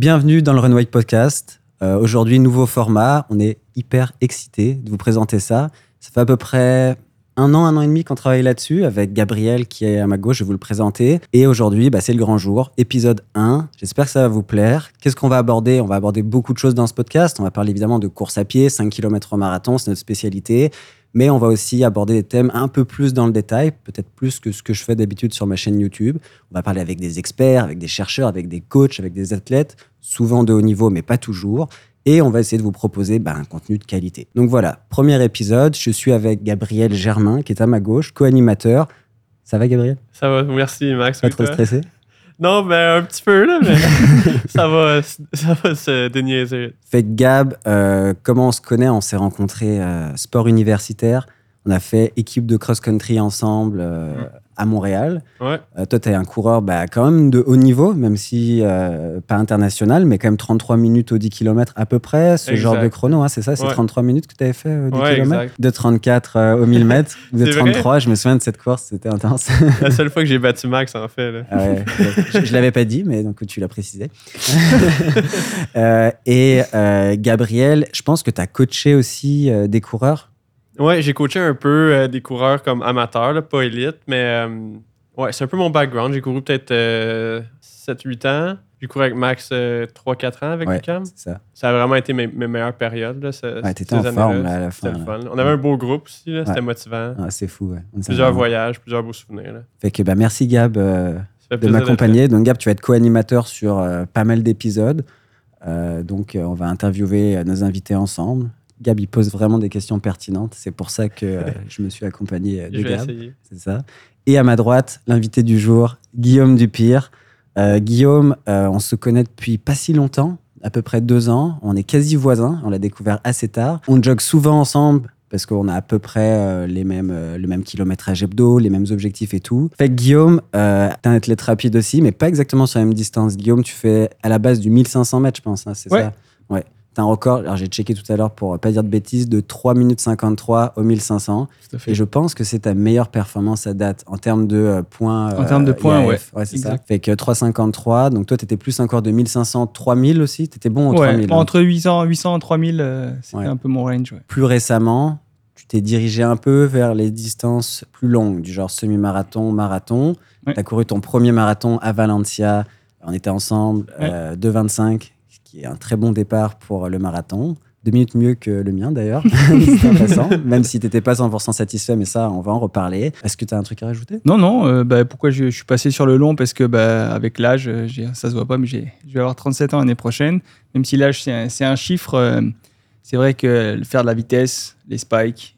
Bienvenue dans le Run White Podcast. Euh, Aujourd'hui, nouveau format. On est hyper excités de vous présenter ça. Ça fait à peu près un an, un an et demi qu'on travaille là-dessus avec Gabriel qui est à ma gauche, je vais vous le présenter. Et aujourd'hui, bah, c'est le grand jour, épisode 1. J'espère que ça va vous plaire. Qu'est-ce qu'on va aborder? On va aborder beaucoup de choses dans ce podcast. On va parler évidemment de course à pied, 5 km au marathon, c'est notre spécialité. Mais on va aussi aborder des thèmes un peu plus dans le détail, peut-être plus que ce que je fais d'habitude sur ma chaîne YouTube. On va parler avec des experts, avec des chercheurs, avec des coachs, avec des athlètes, souvent de haut niveau, mais pas toujours. Et on va essayer de vous proposer bah, un contenu de qualité. Donc voilà, premier épisode, je suis avec Gabriel Germain, qui est à ma gauche, co-animateur. Ça va, Gabriel? Ça va, merci Max. Pas trop stressé? Non, ben un petit peu là, mais ça va, ça va se déniaiser. Fait que Gab, euh, comment on se connaît? On s'est rencontrés euh, sport universitaire. On a fait équipe de cross-country ensemble euh, Mm. À Montréal. Ouais, Euh, toi, tu es un coureur bah, quand même de haut niveau, même si euh, pas international, mais quand même 33 minutes au 10 km à peu près, ce Exact. genre de chrono, hein, c'est ça C'est Ouais. 33 minutes que tu avais fait au 10 Ouais, km exact. De 34 euh, au 1000 mètres, de C'est vrai 33, je me souviens de cette course, c'était intense. la seule fois que j'ai battu Max en fait. Là. Ah je, je l'avais pas dit, mais donc tu l'as précisé. Euh, et euh, Gabriel, je pense que tu as coaché aussi euh, des coureurs. Ouais, j'ai coaché un peu euh, des coureurs comme amateurs, là, pas élite, mais euh, ouais, c'est un peu mon background. J'ai couru peut-être 7-8 ans. J'ai couru avec Max 3-4 ans avec Ouais, c'est ça. Ça a vraiment été mes, mes meilleures périodes. Là, ce- Ouais, t'étais ces en années-là. forme là, à la fin. C'était le là. fun. On avait un beau groupe aussi, là, c'était motivant. Ah, c'est fou, ouais. On Plusieurs voyages, plusieurs beaux souvenirs. Là. Fait que bah, merci Gab euh, Ça de m'accompagner. Donc Gab, tu vas être co-animateur sur euh, pas mal d'épisodes. Euh, donc euh, on va interviewer euh, nos invités ensemble. Gab, il pose vraiment des questions pertinentes. C'est pour ça que euh, je me suis accompagné euh, de Je vais Gab. C'est ça. Et à ma droite, l'invité du jour, Guillaume Dupire. Euh, Guillaume, euh, on se connaît depuis pas si longtemps, à peu près deux ans. On est quasi voisins. On l'a découvert assez tard. On jogue souvent ensemble parce qu'on a à peu près les mêmes, le même kilométrage hebdo, les mêmes objectifs et tout. Fait que Guillaume, euh, t'es un athlète rapide aussi, mais pas exactement sur la même distance. Guillaume, tu fais à la base du 1500 mètres, je pense, hein, c'est Ouais. ça? Ouais. T'as un record, alors j'ai checké tout à l'heure pour pas dire de bêtises, de 3 minutes 53 au 1500. Tout à fait. Et je pense que c'est ta meilleure performance à date en termes de euh, points. En termes de points, ouais. Ouais, c'est ça. Fait que 353. Donc toi, tu étais plus encore de 1500, 3000 aussi? Tu étais bon au Ouais, 3000. hein? entre 800, 800 et 3000, euh, c'était Ouais. un peu mon range. Plus récemment, tu t'es dirigé un peu vers les distances plus longues, du genre semi-marathon, marathon. Ouais. Tu as couru ton premier marathon à Valencia. On était ensemble, euh, 2,25, ce qui est un très bon départ pour le marathon. Deux minutes mieux que le mien d'ailleurs, même si tu n'étais pas 100% satisfait, mais ça, on va en reparler. Est-ce que tu as un truc à rajouter? Non, non, euh, bah, pourquoi je, suis passé sur le long? Parce que bah, avec l'âge, euh, ça se voit pas, mais je vais avoir 37 ans l'année prochaine. Même si l'âge, c'est un, chiffre, euh, c'est vrai que faire de la vitesse, les spikes,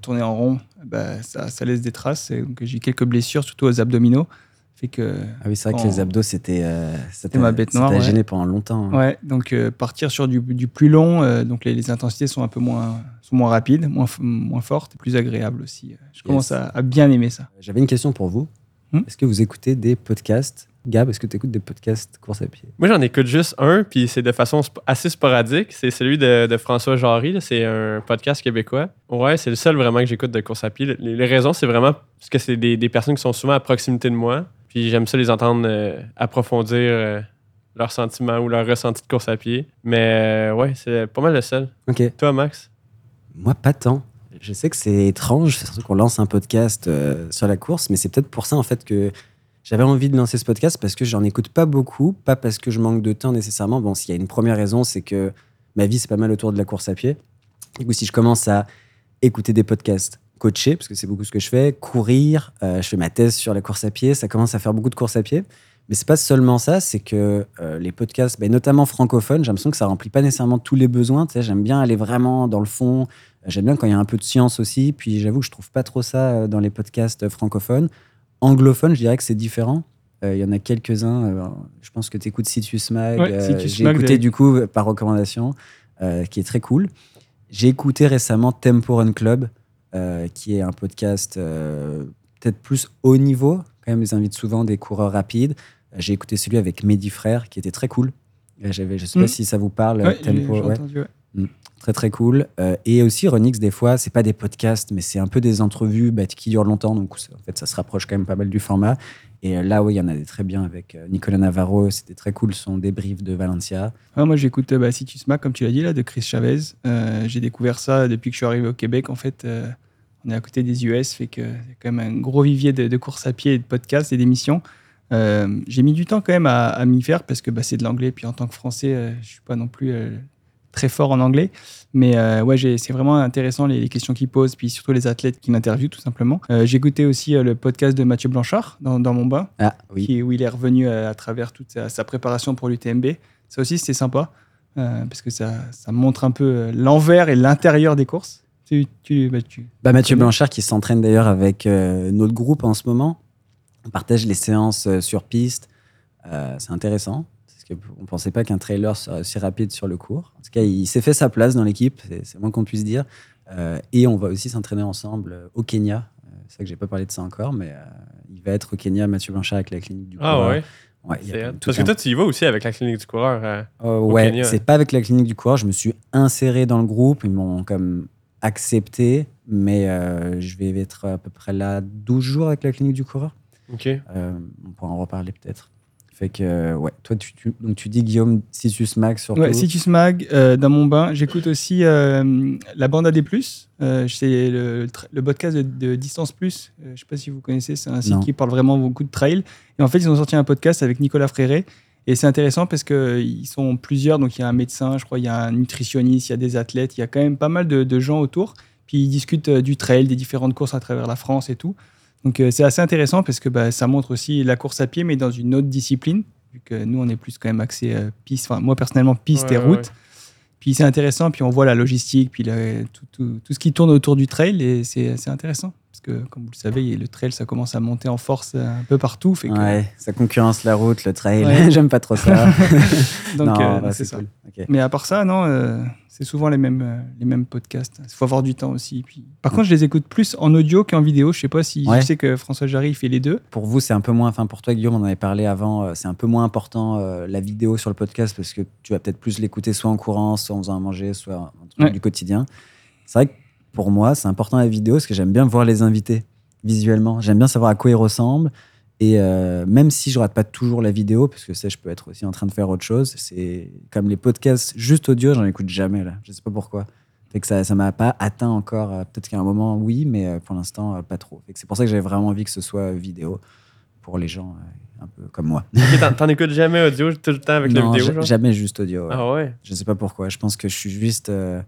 tourner en rond, bah, ça, ça laisse des traces. J'ai quelques blessures, surtout aux abdominaux. Fait que, Ah oui, c'est vrai que les abdos, c'était euh, ma bête noire, t'a ouais. gêné pendant longtemps. hein. ouais, donc euh, partir sur du, du plus long, euh, donc les, les intensités sont un peu moins, sont moins rapides, moins, moins fortes, plus agréables aussi. Je commence à, à bien aimer ça. J'avais une question pour vous. Hmm? Est-ce que vous écoutez des podcasts? Gab, est-ce que tu écoutes des podcasts course à pied? Moi, j'en écoute juste un, puis c'est de façon sp- assez sporadique. C'est celui de, de François Jarry. C'est un podcast québécois. Ouais, c'est le seul vraiment que j'écoute de course à pied. Les, les raisons, c'est vraiment parce que c'est des, des personnes qui sont souvent à proximité de moi. Puis j'aime ça les entendre euh, approfondir euh, leurs sentiments ou leurs ressentis de course à pied. Mais euh, ouais, c'est pas mal le seul. Ok. Toi, Max? Moi, pas tant. Je sais que c'est étrange, surtout qu'on lance un podcast sur la course, mais c'est peut-être pour ça en fait que j'avais envie de lancer ce podcast parce que j'en écoute pas beaucoup, pas parce que je manque de temps nécessairement. Bon, s'il y a une première raison, c'est que ma vie c'est pas mal autour de la course à pied. Du coup, si je commence à écouter des podcasts coachés, parce que c'est beaucoup ce que je fais, courir, euh, je fais ma thèse sur la course à pied, ça commence à faire beaucoup de course à pied. Mais c'est pas seulement ça, c'est que euh, les podcasts, ben, notamment francophones, j'ai l'impression que ça remplit pas nécessairement tous les besoins. Tu sais, j'aime bien aller vraiment dans le fond. J'aime bien quand il y a un peu de science aussi. Puis j'avoue que je trouve pas trop ça euh, dans les podcasts euh, francophones. Anglophones, je dirais que c'est différent. Euh, Il y en a quelques-uns. euh, je pense que tu écoutes Citus Mag. Ouais, euh, Citus J'ai Mag, écouté du coup euh, par recommandation, euh, qui est très cool. J'ai écouté récemment Tempo Run Club, euh, qui est un podcast euh, peut-être plus haut niveau. Quand même, ils invitent souvent des coureurs rapides. Euh, J'ai écouté celui avec Mehdi Frère, qui était très cool. Euh, j'avais- Je sais pas Mm. si ça vous parle, Ouais, Tempo. j'ai ouais. entendu, ouais. Très très cool. Euh, et aussi Renix, des fois, c'est pas des podcasts, mais c'est un peu des entrevues bah, qui durent longtemps. Donc en fait, ça se rapproche quand même pas mal du format. Et euh, là, oui, il y en a des très bien avec euh, Nicolas Navarro. C'était très cool son débrief de Valencia. Moi, j'écoute bah, Situs Mac, comme tu l'as dit, là, de Chris Chavez. Euh, J'ai découvert ça depuis que je suis arrivé au Québec. En fait, euh, on est à côté des US, fait que c'est quand même un gros vivier de, de course à pied, et de podcasts et d'émissions. Euh, J'ai mis du temps quand même à, à m'y faire parce que bah, c'est de l'anglais. Puis en tant que Français, euh, je suis pas non plus euh, très fort en anglais. Mais euh, ouais, c'est vraiment intéressant les, les questions qu'il pose, puis surtout les athlètes qui l'interviewent tout simplement. J'ai écouté aussi le podcast de Mathieu Blanchard dans, dans mon bain, Ah oui. qui, où il est revenu à travers toute sa, sa préparation pour l'UTMB. Ça aussi, c'était sympa, parce que ça, ça montre un peu l'envers et l'intérieur des courses. Tu, tu, bah, tu- Bah, Mathieu bien. Blanchard qui s'entraîne d'ailleurs avec euh, notre groupe en ce moment. On partage les séances euh, sur piste. Euh, c'est intéressant. Parce qu'on ne pensait pas qu'un trailer serait aussi rapide sur le cours. En tout cas, il s'est fait sa place dans l'équipe, c'est c'est moins qu'on puisse dire. Euh, et on va aussi s'entraîner ensemble euh, au Kenya. Euh, c'est vrai que j'ai pas parlé de ça encore, mais euh, il va être au Kenya, Mathieu Blanchard, avec la clinique du Ah coureur. ouais. Ouais, Parce que toi, tu y vas aussi avec la clinique du coureur. euh. Euh, ouais, Kenya. c'est pas avec la clinique du coureur. Je me suis inséré dans le groupe. Ils m'ont comme accepté, mais euh, je vais être à peu près là 12 jours avec la clinique du coureur. OK. Euh, on pourra en reparler peut-être. Fait que, euh, ouais, toi, tu, tu- donc tu dis Guillaume Situs Max surtout. Ouais, Situs Mag, euh, dans mon bain. J'écoute aussi euh, la bande AD+. Euh, c'est le, podcast de, de Distance Plus. Euh, je sais pas si vous connaissez, c'est un site Non. qui parle vraiment beaucoup de trail. Et en fait, ils ont sorti un podcast avec Nicolas Fréré. Et c'est intéressant parce qu'ils sont plusieurs. Donc, il y a un médecin, je crois, il y a un nutritionniste, il y a des athlètes, il y a quand même pas mal de, de gens autour. Puis, ils discutent euh, du trail, des différentes courses à travers la France et tout. Donc, euh, c'est assez intéressant parce que bah, ça montre aussi la course à pied, mais dans une autre discipline. Vu que nous, on est plus quand même axé euh, piste. Enfin, moi, personnellement, piste Ouais, et route. ouais. Puis c'est intéressant, puis on voit la logistique, puis tout, tout- tout ce qui tourne autour du trail, et c'est intéressant. Que, comme vous le savez, le trail, ça commence à monter en force un peu partout. Fait que, Ouais, ça concurrence la route, le trail. Ouais. J'aime pas trop ça. donc, non, euh, bah, c'est c'est ça. cool. Ok. Mais à part ça, non, euh, c'est souvent les mêmes, euh, les mêmes podcasts. Il faut avoir du temps aussi. Puis... Par contre, je les écoute plus en audio qu'en vidéo. Je sais pas si. Ouais. Je sais que François Jarry, il fait les deux. Pour vous, c'est un peu moins. Enfin, pour toi, Guillaume, on en avait parlé avant. euh, C'est un peu moins important euh, la vidéo sur le podcast parce que tu vas peut-être plus l'écouter soit en courant, soit en faisant à manger, soit truc Ouais. du quotidien. C'est vrai que pour moi, c'est important la vidéo parce que j'aime bien voir les invités visuellement. J'aime bien savoir à quoi ils ressemblent. Et euh, même si je rate pas toujours la vidéo, parce que ça, je peux être aussi en train de faire autre chose, c'est comme les podcasts juste audio, j'en écoute jamais là. Je sais pas pourquoi. Fait que ça, ça m'a pas atteint encore. euh, Peut-être qu'à un moment, oui, mais euh, pour l'instant, pas trop. C'est pour ça que j'avais vraiment envie que ce soit vidéo pour les gens un peu comme moi. Ok, t'en- écoutes jamais audio tout le temps avec Non, la vidéo, genre? jamais juste audio. ouais. Ah ouais? Je sais pas pourquoi. Je pense que je suis juste euh,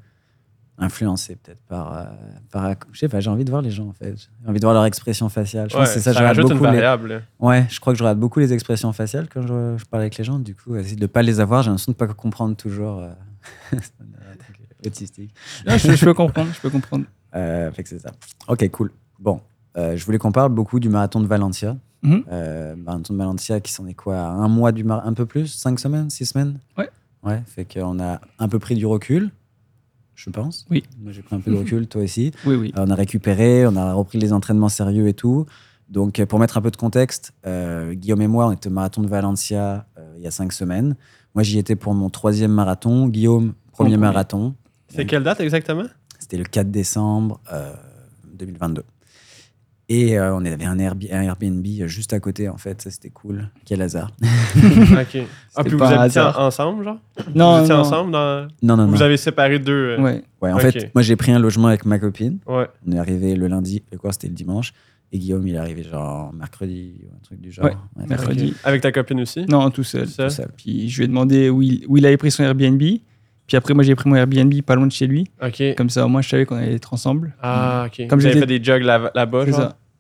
influencé peut-être par, euh, par. Je sais pas, j'ai envie de voir les gens en fait. J'ai envie de voir leur expression faciale. Je pense Ouais, que c'est ça, je ça une beaucoup les-. Ouais, je crois que je regarde beaucoup les expressions faciales quand je, je parle avec les gens. Du coup, essayer de ne pas les avoir, j'ai l'impression de ne pas comprendre toujours. euh, autistique. Je, je peux comprendre. Je peux comprendre. Euh, fait que c'est ça. Ok, cool. Bon, euh, je voulais qu'on parle beaucoup du marathon de Valencia. Euh, marathon de Valencia qui s'en est quoi Un mois du mar- un peu plus Cinq semaines Six semaines? Ouais. Ouais, fait qu'on a un peu pris du recul, je pense. Oui. Moi, j'ai pris un peu de recul, toi aussi. Oui, oui. Euh, on a récupéré, on a repris les entraînements sérieux et tout. Donc, euh, pour mettre un peu de contexte, euh, Guillaume et moi, on était au marathon de Valencia euh, il y a cinq semaines. Moi, j'y étais pour mon troisième marathon. Guillaume, premier marathon. C'est quelle date exactement? C'était le 4 décembre euh, 2022. Et euh, on avait un, Airb- un Airbnb juste à côté, en fait. Ça, c'était cool. Quel hasard. ok. Ah, puis vous habitiez ensemble, genre? Non, vous étiez non. ensemble dans... Non, non, non. Vous avez séparé deux. euh, Ouais. Ouais, en fait, moi, j'ai pris un logement avec ma copine. Ouais. On est arrivé le lundi. Le quoi, c'était le dimanche. Et Guillaume, il est arrivé genre mercredi ou un truc du genre. Ouais, Ouais, mercredi. Avec ta copine aussi? Non, tout seul. Tout seul? tout seul. Puis je lui ai demandé où il, où il avait pris son Airbnb. Puis après, moi, j'ai pris mon Airbnb pas loin de chez lui. Ok. Comme ça, au moins, je savais qu'on allait être ensemble. Ah, ok. Comme j'étais- fait des jogs là- là-bas.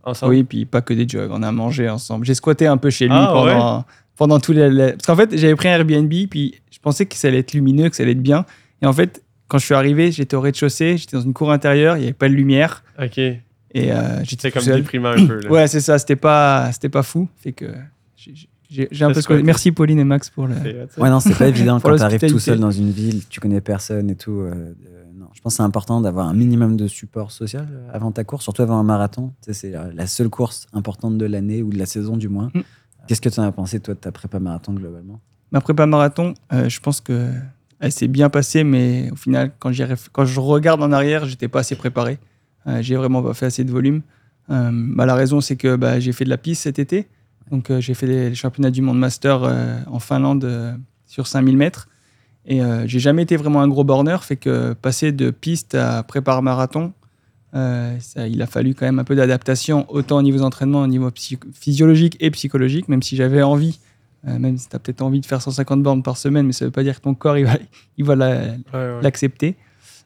Ensemble? Oui, puis pas que des jogs. On a mangé ensemble. J'ai squatté un peu chez lui Ah, pendant, pendant tous les, Parce qu'en fait, j'avais pris un Airbnb, puis je pensais que ça allait être lumineux, que ça allait être bien. Et en fait, quand je suis arrivé, j'étais au rez-de-chaussée, j'étais dans une cour intérieure, il n'y avait pas de lumière. Ok. Et euh, j'étais comme déprimant un peu, là. Ouais, c'est ça. C'était pas, c'était pas fou. Fait que j'ai- un peu. Merci Pauline et Max pour le. Ouais, non, c'est pas évident quand tu arrives tout seul dans une ville, tu connais personne et tout. euh, de- non, je pense que c'est important d'avoir un minimum de support social euh, avant ta course, surtout avant un marathon. Tu sais, c'est la- seule course importante de l'année ou de la saison du moins. Mm. Qu'est-ce que tu en as pensé, toi, de ta prépa marathon globalement? Ma prépa marathon, euh, je pense que elle s'est bien passée, mais au final, quand, je regarde en arrière, j'étais pas assez préparé. Euh, j'ai vraiment pas fait assez de volume. Euh, bah, la raison, c'est que bah, j'ai fait de la piste cet été. Donc, euh, j'ai fait les, les championnats du monde master euh, en Finlande euh, sur 5000 mètres. Et j'ai jamais été vraiment un gros borner, fait que passer de piste à prépare marathon, euh, ça, il a fallu quand même un peu d'adaptation, autant au niveau d'entraînement, au niveau physiologique et psychologique, même si j'avais envie, euh, même si tu as peut-être envie de faire 150 bornes par semaine, mais ça veut pas dire que ton corps il va, il va la- Ouais, ouais. l'accepter.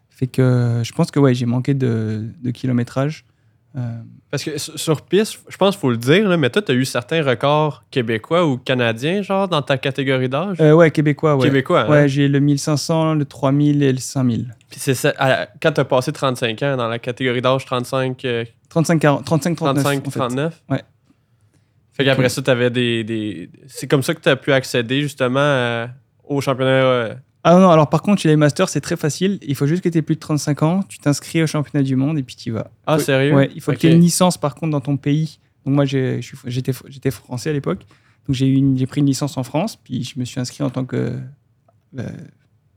Fait que je pense que ouais, j'ai manqué de, de kilométrage. Euh, Parce que sur piste, je pense qu'il faut le dire, là, mais toi, tu as eu certains records québécois ou canadiens, genre, dans ta catégorie d'âge? euh, ouais, québécois, ouais. Québécois, hein? Ouais, j'ai le 1500, le 3000 et le 5000. Puis c'est ça, à- quand tu as passé 35 ans dans la catégorie d'âge 35, euh, 35, 40, 35, 39. 35, en fait. 39. Ouais. Fait qu'après ça, tu avais des, des- C'est comme ça que tu as pu accéder justement euh, au championnat. Ah non, alors par contre, chez les masters, c'est très facile. Il faut juste que tu aies plus de 35 ans, tu t'inscris au championnat du monde et puis tu y vas. Ah, Faut- sérieux? Ouais, il faut Ok. que tu aies une licence par contre dans ton pays. Donc moi, j'étais français à l'époque. Donc j'ai pris une licence en France, puis je me suis inscrit en tant que euh,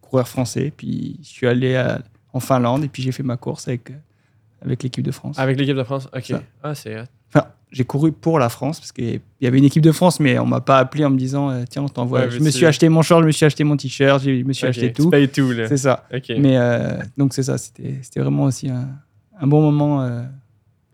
coureur français. Puis je suis allé à- en Finlande et puis j'ai fait ma course avec, avec l'équipe de France. Avec l'équipe de France? OK. Ça. Ah, c'est. Enfin, j'ai couru pour la France parce qu'il y avait une équipe de France, mais on m'a pas appelé en me disant euh, tiens, on t'envoie. Ouais, je me suis acheté mon short, je me suis acheté mon t-shirt, je me suis acheté tout. payes tout, là. C'est ça. Mais euh, donc c'est ça, c'était vraiment aussi un, un bon moment. euh.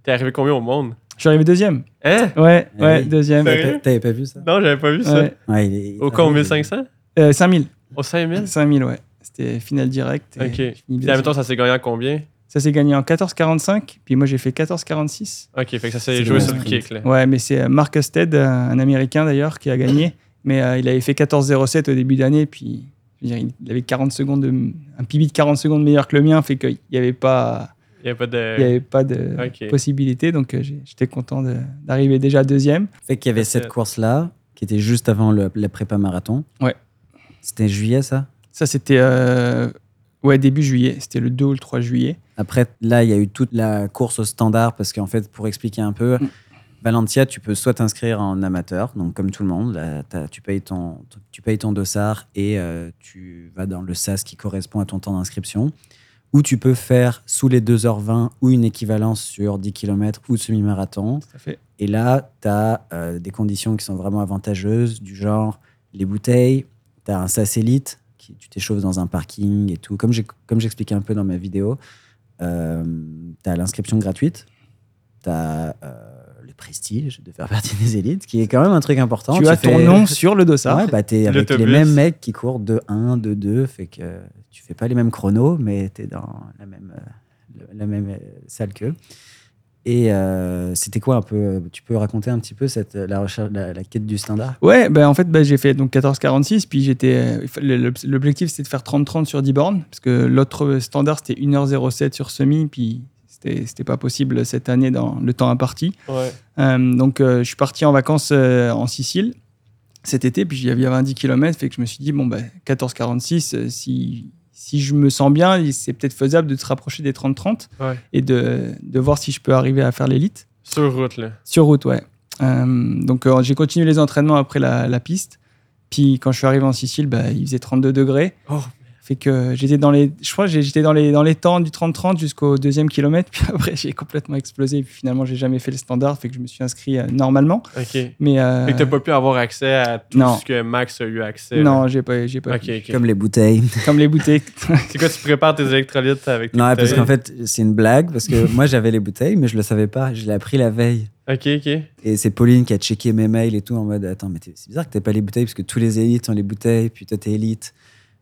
T'es arrivé combien au monde? Je suis arrivé deuxième. Hein? Ouais, Ah ouais, oui. deuxième. Sérieux? T'avais pas vu ça? Non, j'avais pas vu ça. Ouais. Ouais, il est- Au con 1500? Euh, 5000. Au 5000? 5000, ouais. C'était finale directe. et OK. Puis, deuxième. admettons, ça s'est gagné en combien? Ça s'est gagné en 14,45, puis moi j'ai fait 14,46. OK, fait que ça s'est joué sur le kick, là. Ouais, mais c'est euh, Mark Husted, un un Américain d'ailleurs, qui a gagné. Mais euh, il avait fait 14,07 au début d'année, puis je veux dire, il avait 40 secondes, de- un PB de 40 secondes meilleur que le mien, fait qu'il n'y avait pas, Il n'y a pas il y de. avait pas de Ok. possibilité. Donc euh, j'étais content de- d'arriver déjà deuxième. Fait qu'il y avait cette course-là, qui était juste avant le- la prépa marathon. Ouais. C'était juillet, ça? Ça, c'était euh, ouais, début juillet. C'était le 2 ou le 3 juillet. Après, là, il y a eu toute la course au standard, parce qu'en fait, pour expliquer un peu, Mm. Valentia, tu peux soit t'inscrire en amateur, donc comme tout le monde, là, tu, payes ton, tu payes ton dossard et euh, tu vas dans le SAS qui correspond à ton temps d'inscription, ou tu peux faire sous les 2h20 ou une équivalence sur 10 km ou semi-marathon. Et là, tu as des conditions qui sont vraiment avantageuses, du genre les bouteilles, tu as un SAS élite, qui, tu t'échauffes dans un parking et tout. Comme j'ai- comme j'expliquais un peu dans ma vidéo, tu as l'inscription gratuite, tu as le prestige de faire partie des élites, qui est quand même un truc important. tu as ton nom sur le dossard. Ouais, bah, t'es avec les mêmes mecs qui courent de 1, de 2, fait que tu fais pas les mêmes chronos, mais tu es dans la même, euh, la même euh, salle qu'eux. Et euh, c'était quoi un peu Tu peux raconter un petit peu cette, la, recherche, la, la quête du standard? Ouais, ben en fait, ben, j'ai fait donc 14,46, puis j'étais. euh, L'objectif, c'était de faire 30-30 sur 10 bornes, parce que l'autre standard, c'était 1h07 sur semi, puis c'était c'était pas possible cette année dans le temps imparti. Ouais. Euh, donc, euh, je suis parti en vacances euh, en Sicile cet été, puis il y avait 20 km, fait que je me suis dit, bon, ben 14,46, euh, si, si je me sens bien, c'est peut-être faisable de se rapprocher des 30-30 Ouais. et de, de voir si je peux arriver à faire l'élite. Sur route, là. Sur route, ouais. Euh, donc euh, j'ai continué les entraînements après la, la piste. Puis quand je suis arrivé en Sicile, bah, il faisait 32 degrés. Oh. Fait que j'étais dans les, je crois j'étais dans les, dans les temps du 30-30 jusqu'au deuxième kilomètre. Puis après j'ai complètement explosé. Puis finalement j'ai jamais fait le standard. Fait que je me suis inscrit euh, normalement. OK. Mais euh, Fait que t'as pas pu avoir accès à tout non. ce que Max a eu accès. non, j'ai pas, j'ai pas. OK, pu. OK. Comme les bouteilles. Comme les bouteilles. C'est quoi, tu prépares tes électrolytes avec tes Non, parce qu'en fait, c'est une blague, parce que moi j'avais les bouteilles, mais je le savais pas. Je l'ai appris la veille. OK, OK. Et c'est Pauline qui a checké mes mails et tout en mode Attends, mais c'est bizarre que t'aies pas les bouteilles parce que tous les élites ont les bouteilles, puis toi t'es élite.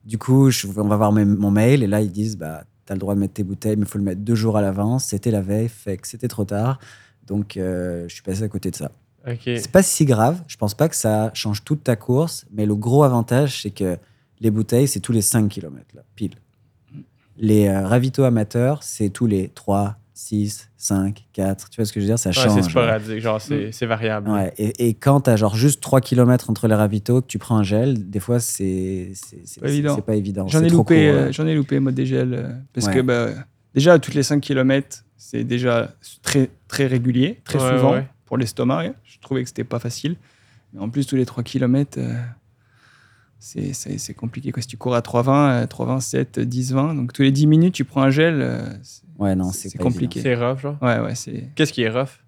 Du coup, je- on va voir mes- mon mail et là ils disent Bah, t'as le droit de mettre tes bouteilles, mais il faut le mettre deux jours à l'avance. C'était la veille, fait que c'était trop tard. Donc euh, je suis passé à côté de ça. OK. C'est pas si grave. Je pense pas que ça change toute ta course, mais le gros avantage, c'est que les bouteilles, c'est tous les 5 km, là, pile. Les euh, ravitaux amateurs, c'est tous les 3, 6, 5, 4. Tu vois ce que je veux dire? Ça Ouais, change. c'est sporadique, genre c'est c'est variable. Ouais, et, et quand tu as genre juste 3 km entre les ravitaux, que tu prends un gel, des fois, c'est c'est c'est- Pas évident. c'est pas évident. J'en C'est ai trop loupé, court, euh, ouais. j'en ai loupé mode dégel euh, parce Ouais. que bah, déjà toutes les 5 km, c'est déjà très très régulier, très Ouais, souvent ouais. pour l'estomac. Je trouvais que c'était pas facile. Mais en plus tous les 3 km, c'est- c'est c'est compliqué. Quoi. Si tu cours à 3,20, euh, 3,20, 7, 10, 20, donc tous les 10 minutes, tu prends un gel. euh, c'est- Ouais, non, C'est compliqué. C'est rough, genre? ouais, ouais, c'est. Qu'est-ce qui est rough?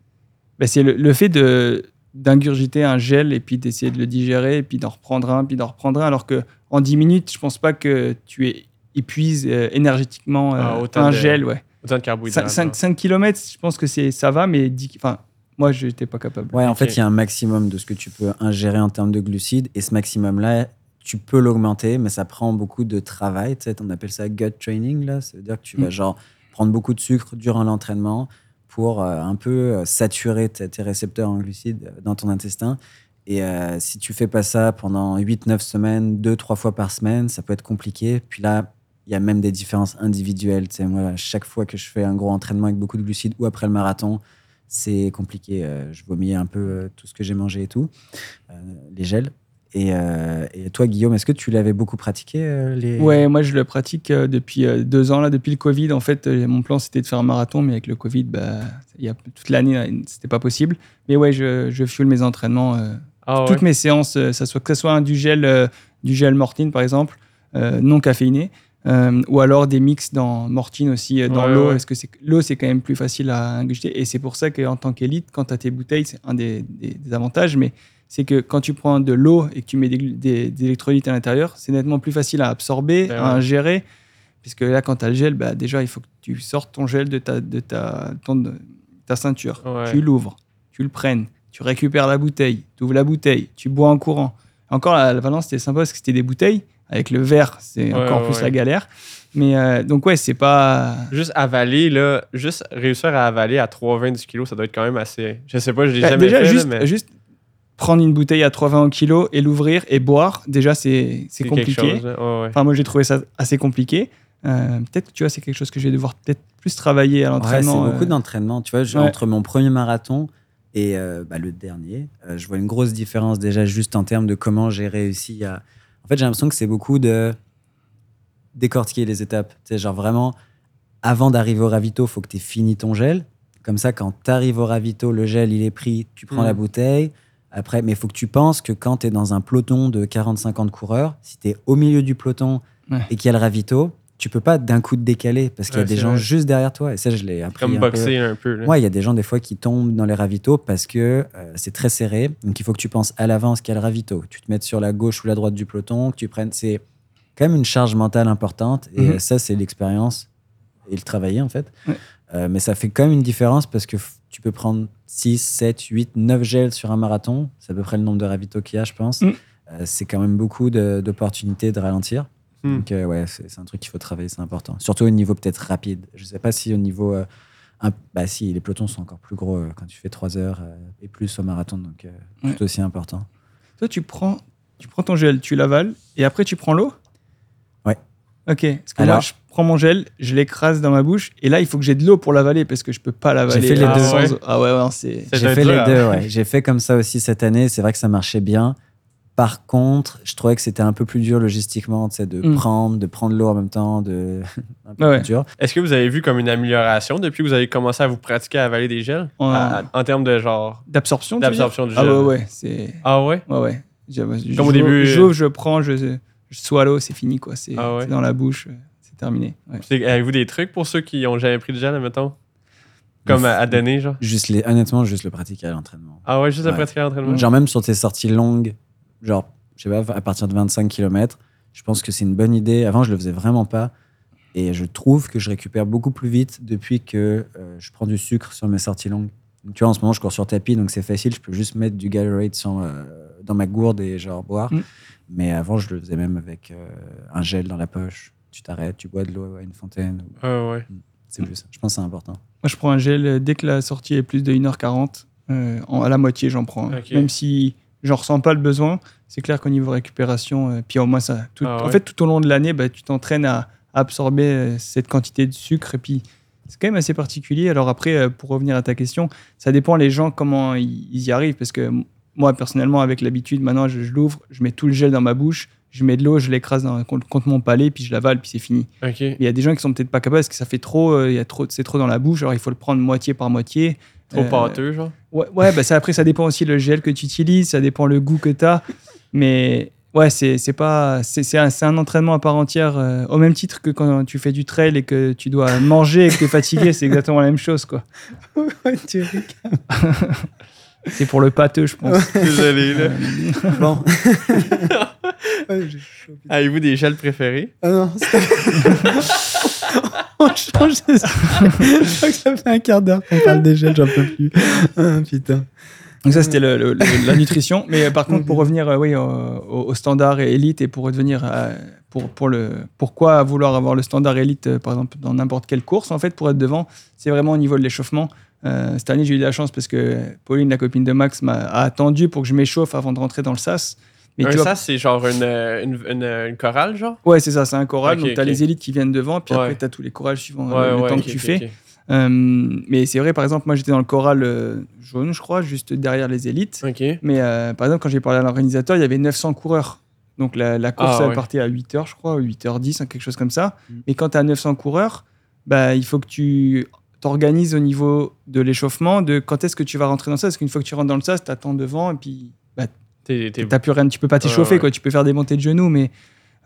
Ben, c'est le, le fait de d'ingurgiter un gel et puis d'essayer de le digérer et puis d'en reprendre un puis d'en reprendre un alors que en 10 minutes je pense pas que tu épuises euh, énergétiquement euh, Ah, autant un de- gel ouais Autant de carbohydrates. 5, genre. km je pense que c'est ça va mais 10 enfin moi je n'étais pas capable Ouais, en fait, il y a un maximum de ce que tu peux ingérer en termes de glucides. Et ce maximum-là, tu peux l'augmenter, mais ça prend beaucoup de travail. Tu sais, on appelle ça gut training. Là. Ça veut dire que tu vas Mm. genre prendre beaucoup de sucre durant l'entraînement pour euh, un peu euh, saturer tes récepteurs en glucides euh, dans ton intestin. Et euh, si tu fais pas ça pendant 8-9 semaines, 2-3 fois par semaine, ça peut être compliqué. Puis là, il y a même des différences individuelles. Tu sais, moi, chaque fois que je fais un gros entraînement avec beaucoup de glucides ou après le marathon, c'est compliqué. Je vomis un peu tout ce que j'ai mangé et tout, euh, les gels. Et, euh, et toi, Guillaume, est-ce que tu l'avais beaucoup pratiqué euh, les... ouais moi je le pratique euh, depuis euh, deux ans là depuis le Covid en fait euh, mon plan c'était de faire un marathon mais avec le Covid bah, il y a toute l'année c'était pas possible mais ouais je, je fuel mes entraînements euh, Ah ouais. toutes mes séances, euh, ça soit, que ce soit un, du gel, euh, du gel mortine par exemple, euh, non caféiné, euh, ou alors des mix dans mortine aussi euh, dans Ouais, l'eau. ouais. Parce que c'est- l'eau c'est quand même plus facile à ingurgiter et c'est pour ça qu'en tant qu'élite, quand tu as tes bouteilles, c'est un des, des- des avantages, mais c'est que quand tu prends de l'eau et que tu mets des, glu- des- des électrolytes à l'intérieur, c'est nettement plus facile à absorber, Ben à ouais. ingérer. Puisque là, quand tu as le gel, bah, déjà, il faut que tu sortes ton gel de ta, de ta, ton- de ta ceinture. Ouais. Tu l'ouvres, tu le prennes, tu récupères la bouteille, tu ouvres la bouteille, tu bois en courant. Encore, à la Valence, c'était sympa parce que c'était des bouteilles. Avec le verre, c'est Ouais, encore plus la galère. Mais euh, donc, ouais, c'est pas. Juste avaler, là, juste réussir à avaler à 3,20 du kilo, ça doit être quand même assez. Je sais pas, je l'ai Bah, jamais déjà, fait, là, juste, mais juste prendre une bouteille à 3,20 au kilo et l'ouvrir et boire, déjà, c'est compliqué. chose. là. Ouais, ouais. Enfin, moi, j'ai trouvé ça assez compliqué. Euh, peut-être, tu vois, c'est quelque chose que je vais devoir peut-être plus travailler à Ouais, c'est l'entraînement. beaucoup euh. d'entraînement. Tu vois, ouais. entre mon premier marathon et euh, bah, le dernier, euh, je vois une grosse différence déjà juste en termes de comment j'ai réussi à. En fait, j'ai l'impression que c'est beaucoup de décortiquer les étapes. Tu sais, genre vraiment, avant d'arriver au ravito, faut que tu aies fini ton gel. Comme ça, quand tu arrives au ravito, le gel, il est pris, tu prends Mm. la bouteille. Après, mais il faut que tu penses que quand tu es dans un peloton de 40-50 coureurs, si tu es au milieu du peloton Ouais. et qu'il y a le ravito, tu peux pas d'un coup te décaler parce qu'il y a Ouais, des gens vrai. juste derrière toi. Et ça, je l'ai appris. Comme un peu. boxer un peu. là. Ouais, il y a des gens des fois qui tombent dans les ravitaux parce que euh, c'est très serré. Donc il faut que tu penses à l'avance qu'il y a le ravito. Tu te mettes sur la gauche ou la droite du peloton, que tu prennes. C'est quand même une charge mentale importante. Et Mhm. euh, ça, c'est l'expérience et le travailler en fait. Ouais. Euh, mais ça fait quand même une différence parce que tu peux prendre 6, 7, 8, 9 gels sur un marathon. C'est à peu près le nombre de ravitaux qu'il y a, je pense. Mhm. Euh, c'est quand même beaucoup d'opportunités de ralentir. Hmm. Donc, euh, ouais, c'est c'est un truc qu'il faut travailler, c'est important. Surtout au niveau peut-être rapide. Je sais pas si au niveau. euh, un- bah, si, les pelotons sont encore plus gros euh, quand tu fais 3 heures euh, et plus au marathon, donc euh, Ouais. tout aussi important. Toi, tu prends, tu prends ton gel, tu l'avales et après, tu prends l'eau? Ok. Parce que moi, Alors- je prends mon gel, je l'écrase dans ma bouche et là, il faut que j'ai de l'eau pour l'avaler parce que je peux pas l'avaler. fait les euh, deux. sans Ah ouais. eau. Ah ouais, ouais, c'est. J'ai fait les deux, hein. ouais. J'ai fait comme ça aussi cette année. C'est vrai que ça marchait bien. Par contre, je trouvais que c'était un peu plus dur logistiquement, de Mm. prendre, de prendre l'eau en même temps, de un peu Ouais, ouais. plus dur. Est-ce que vous avez vu comme une amélioration depuis que vous avez commencé à vous pratiquer à avaler des gels? En- À- à- en termes de genre. D'absorption D'absorption du Ah gel. ouais, ouais. C'est. Ah ouais? Ouais, ouais. Comme au je- début, Je, euh, je prends, je, je swallow, c'est fini, quoi. C'est Ah ouais. dans la bouche, euh, c'est terminé. Ouais. Avez-vous des trucs pour ceux qui ont jamais pris de gel, admettons? Comme à, à donner, genre? Juste les, honnêtement, juste le pratiquer à l'entraînement. Ah ouais, juste à Ouais. pratiquer à l'entraînement? Genre même sur tes sorties longues, genre, je sais pas, à partir de 25 km, je pense que c'est une bonne idée. Avant, je le faisais vraiment pas. Et je trouve que je récupère beaucoup plus vite depuis que euh, je prends du sucre sur mes sorties longues. Donc, tu vois, en ce moment, je cours sur tapis, donc c'est facile. Je peux juste mettre du Gatorade sans, euh, dans ma gourde et genre boire. Mm. Mais avant, je le faisais même avec euh, un gel dans la poche. Tu t'arrêtes, tu bois de l'eau à une fontaine. Ah ouais. C'est plus ça. Je pense que c'est important. Moi, je prends un gel euh, dès que la sortie est plus de 1h40. euh, en- à la moitié, j'en prends. Même si j'en ressens pas le besoin, c'est clair qu'au niveau récupération, euh, puis au moins ça. tout- Ah En fait, tout au long de l'année, bah, tu t'entraînes à absorber euh, cette quantité de sucre. Et puis, c'est quand même assez particulier. Alors après, euh, pour revenir à ta question, ça dépend les gens comment ils ils y arrivent. Parce que moi, personnellement, avec l'habitude, maintenant, je, je l'ouvre, je mets tout le gel dans ma bouche, je mets de l'eau, je l'écrase dans- contre, contre mon palais, puis je l'avale, puis c'est fini. Il y a des gens qui sont peut-être pas capables parce que ça fait trop, euh, il y a trop, c'est trop dans la bouche. Alors il faut le prendre moitié par moitié. Trop Euh, pâteux, genre? Ouais, ouais bah ça, après ça dépend aussi le gel que tu utilises, ça dépend le goût que tu as. Mais Ouais, c'est c'est pas c'est c'est un, c'est un entraînement à part entière euh, au même titre que quand tu fais du trail et que tu dois manger et que tu es fatigué, c'est exactement la même chose quoi. C'est pour le pâteux, je pense. Désolé, là. Euh, Bon. Avez-vous des gels préférés? Ah non, On change de... Je crois que ça fait un quart d'heure qu'on parle des gels, j'en peux plus. Ah, putain. Donc ça c'était le- le- le- la nutrition, mais euh, par contre pour revenir euh, oui au, standard et élite et pour revenir à- pour pour le pourquoi vouloir avoir le standard élite euh, par exemple dans n'importe quelle course en fait pour être devant, c'est vraiment au niveau de l'échauffement. Euh, cette année j'ai eu de la chance parce que Pauline la copine de Max m'a attendu pour que je m'échauffe avant de rentrer dans le sas. Mais un tu vois- sas, c'est genre une, euh, une, une, une chorale, genre? Ouais, c'est ça, c'est un choral. Donc, tu as les élites qui viennent devant, puis Ouais. après, tu as tous les chorales suivant euh, le temps que tu fais. Euh, mais c'est vrai, par exemple, moi, j'étais dans le choral euh, jaune, je crois, juste derrière les élites. Mais par exemple, quand j'ai parlé à l'organisateur, il y avait 900 coureurs. Donc, la, la course, Ah, elle ouais. partait à 8h, je crois, ou 8h10, hein, quelque chose comme ça. Mm. Mais quand tu as 900 coureurs, bah, il faut que tu t'organises au niveau de l'échauffement, de quand est-ce que tu vas rentrer dans ça? Parce qu'une fois que tu rentres dans le sas, tu attends devant, et puis bah, T'as plus rien, tu peux pas t'échauffer, Ouais. Tu peux faire des montées de genoux, mais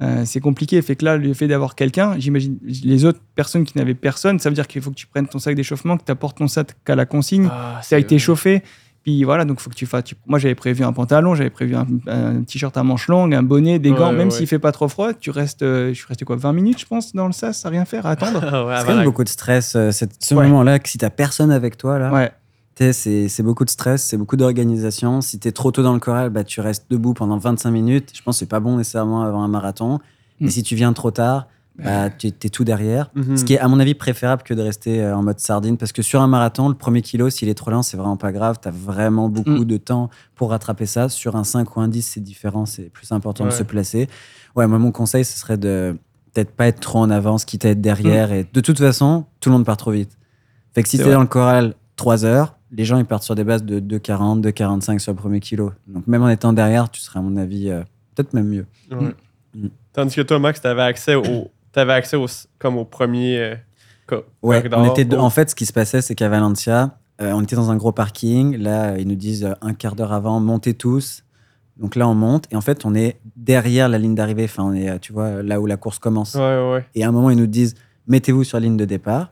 euh, c'est compliqué. Fait que là, le fait d'avoir quelqu'un, j'imagine les autres personnes qui n'avaient personne, ça veut dire qu'il faut que tu prennes ton sac d'échauffement, que tu apportes ton sac à la consigne, Ah, ça a été chauffé. Puis voilà, donc faut que tu fasses. tu- Moi, j'avais prévu un pantalon, j'avais prévu un, un t-shirt à manches longues, un bonnet, des Ouais, gants. Même ouais. s'il fait pas trop froid, tu restes. euh, je suis resté quoi, 20 minutes, je pense, dans le sas, à rien faire, à attendre. Ah ouais, C'est beaucoup de stress, euh, cette- ce Ouais. moment-là, que si t'as personne avec toi, là, ouais. c'est c'est beaucoup de stress, c'est beaucoup d'organisation. Si t'es trop tôt dans le choral, bah, tu restes debout pendant 25 minutes. Je pense que c'est pas bon nécessairement avant un marathon. Et si tu viens trop tard, bah, tu es tout derrière. Mhm. Ce qui est, à mon avis, préférable que de rester euh, en mode sardine. Parce que sur un marathon, le premier kilo, s'il est trop lent, c'est vraiment pas grave. Tu as vraiment beaucoup Mm. de temps pour rattraper ça. Sur un 5 ou un 10, c'est différent. C'est plus important de se placer. Ouais, moi, mon conseil, ce serait de peut-être pas être trop en avance, quitte à être derrière. Et de toute façon, tout le monde part trop vite. Fait que si tu es vrai. dans le choral 3 heures, les gens, ils partent sur des bases de 2,40, 2,45 sur le premier kilo. Donc, même en étant derrière, tu serais, à mon avis, euh, peut-être même mieux. Ouais. Mm. Tandis que toi, Max, t'avais accès au, t'avais accès au, comme au premier euh, co- Ouais, corridor. on était de- en fait, ce qui se passait, c'est qu'à Valencia, euh, on était dans un gros parking. Là, ils nous disent euh, un quart d'heure avant, montez tous. Donc là, on monte et en fait, on est derrière la ligne d'arrivée. Enfin, on est, euh, tu vois, là où la course commence. Ouais, ouais, ouais. Et à un moment, ils nous disent mettez-vous sur la ligne de départ.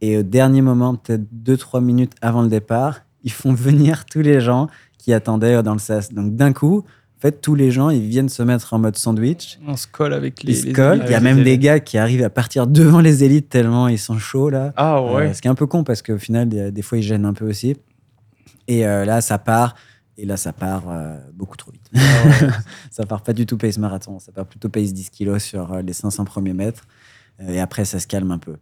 Et au dernier moment, peut-être 2-3 minutes avant le départ, ils font venir tous les gens qui attendaient euh, dans le sas. Donc d'un coup, fait, tous les gens, ils viennent se mettre en mode sandwich. On se colle avec les. Ils se collent. élites. Il y a Avec même des gars qui arrivent à partir devant les élites tellement ils sont chauds là. Ah Euh, ouais. ce qui est un peu con parce qu'au final, des fois, ils gênent un peu aussi. Et euh, là, ça part. Et là, ça part euh, beaucoup trop vite. ça part pas du tout pace marathon. Ça part plutôt pace 10 kilos sur euh, les 500 premiers mètres. Euh, et après, ça se calme un peu.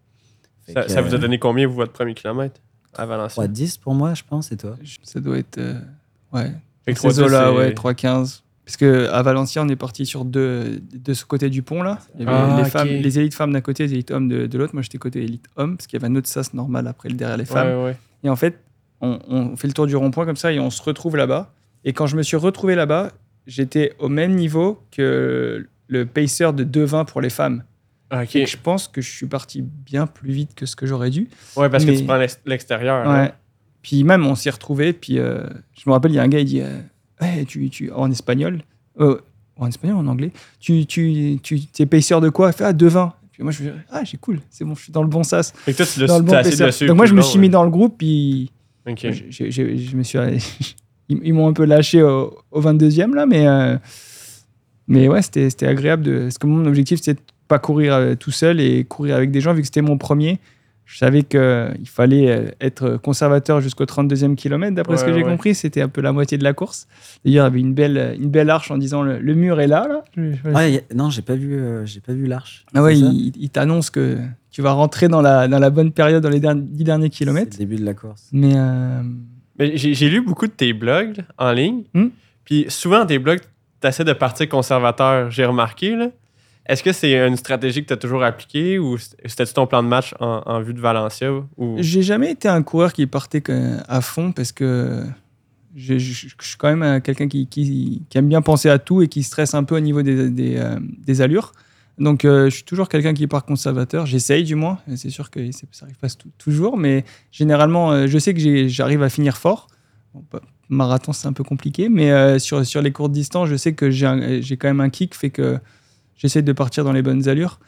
Ça, que, ça vous a euh, donné combien, vous, votre premier kilomètre à Valenciennes? 3-10 pour moi, je pense, et toi? Ça doit être. euh, ouais. Que Ces 3-10, eaux-là, ouais, 3-15. Parce que à Valenciennes, on est parti sur deux, de ce côté du pont là. Il y avait Ah, les, ok. femmes, les élites femmes d'un côté, les élites hommes de, de l'autre. Moi, j'étais côté élite homme parce qu'il y avait un autre sas normal après le derrière les femmes. Ouais, ouais. Et en fait, on, on fait le tour du rond-point comme ça et on se retrouve là-bas. Et quand je me suis retrouvé là-bas, j'étais au même niveau que le pacer de 2,20 pour les femmes. Ah, ok. Et je pense que je suis parti bien plus vite que ce que j'aurais dû. Ouais, parce que tu prends l'ex- l'extérieur. Ouais. Puis même, on s'est retrouvés. Puis euh, je me rappelle, il y a un gars, il dit euh, Ouais, tu, tu, en espagnol, euh, en espagnol, en anglais, tu, tu, tu es pacer de quoi? Il fait Ah, de vin. Puis moi, je me dis Ah, j'ai cool, c'est bon, je suis dans le bon sas. Que toi, tu Dans le bon t'as essayé de pacer. le suivre Donc moi, je me suis mis ouais. dans le groupe. Puis Ok. j'ai- j'ai- je me suis. ils ils m'ont un peu lâché au, au 22e, là, mais. euh, mais ouais, c'était c'était agréable. De, parce que mon objectif, c'était de pas courir euh, tout seul et courir avec des gens, vu que c'était mon premier. Je savais qu'il fallait euh, être conservateur jusqu'au 32e kilomètre. D'après ce que j'ai ouais. compris, c'était un peu la moitié de la course. D'ailleurs, il y avait une belle, une belle arche en disant le, le mur est là. Ouais, a- Non, j'ai pas vu, euh, j'ai pas vu l'arche. ah ouais, C'est il, il t'annonce que tu vas rentrer dans la, dans la bonne période dans les derniers, 10 derniers C'est kilomètres. le début de la course. Mais euh, Mais j'ai lu beaucoup de tes blogs en ligne. Hmm? Puis souvent, tes blogs, tu essaies de partir conservateur, j'ai remarqué. là. Est-ce que c'est une stratégie que tu as toujours appliquée ou c'était ton plan de match en, vue de Valencia? Ou... J'ai jamais été un coureur qui partait à fond parce que je, suis quand même euh, quelqu'un qui, aime bien penser à tout et qui stresse un peu au niveau des, euh, allures. Donc euh, je suis toujours quelqu'un qui part conservateur. J'essaye du moins. C'est sûr que ça arrive pas tou- toujours, mais généralement, je sais que j'arrive à finir fort. Pas, marathon, c'est un peu compliqué. Mais sur, sur les courtes distances, je sais que j'ai quand même un kick, fait que j'essaie de partir dans les bonnes allures.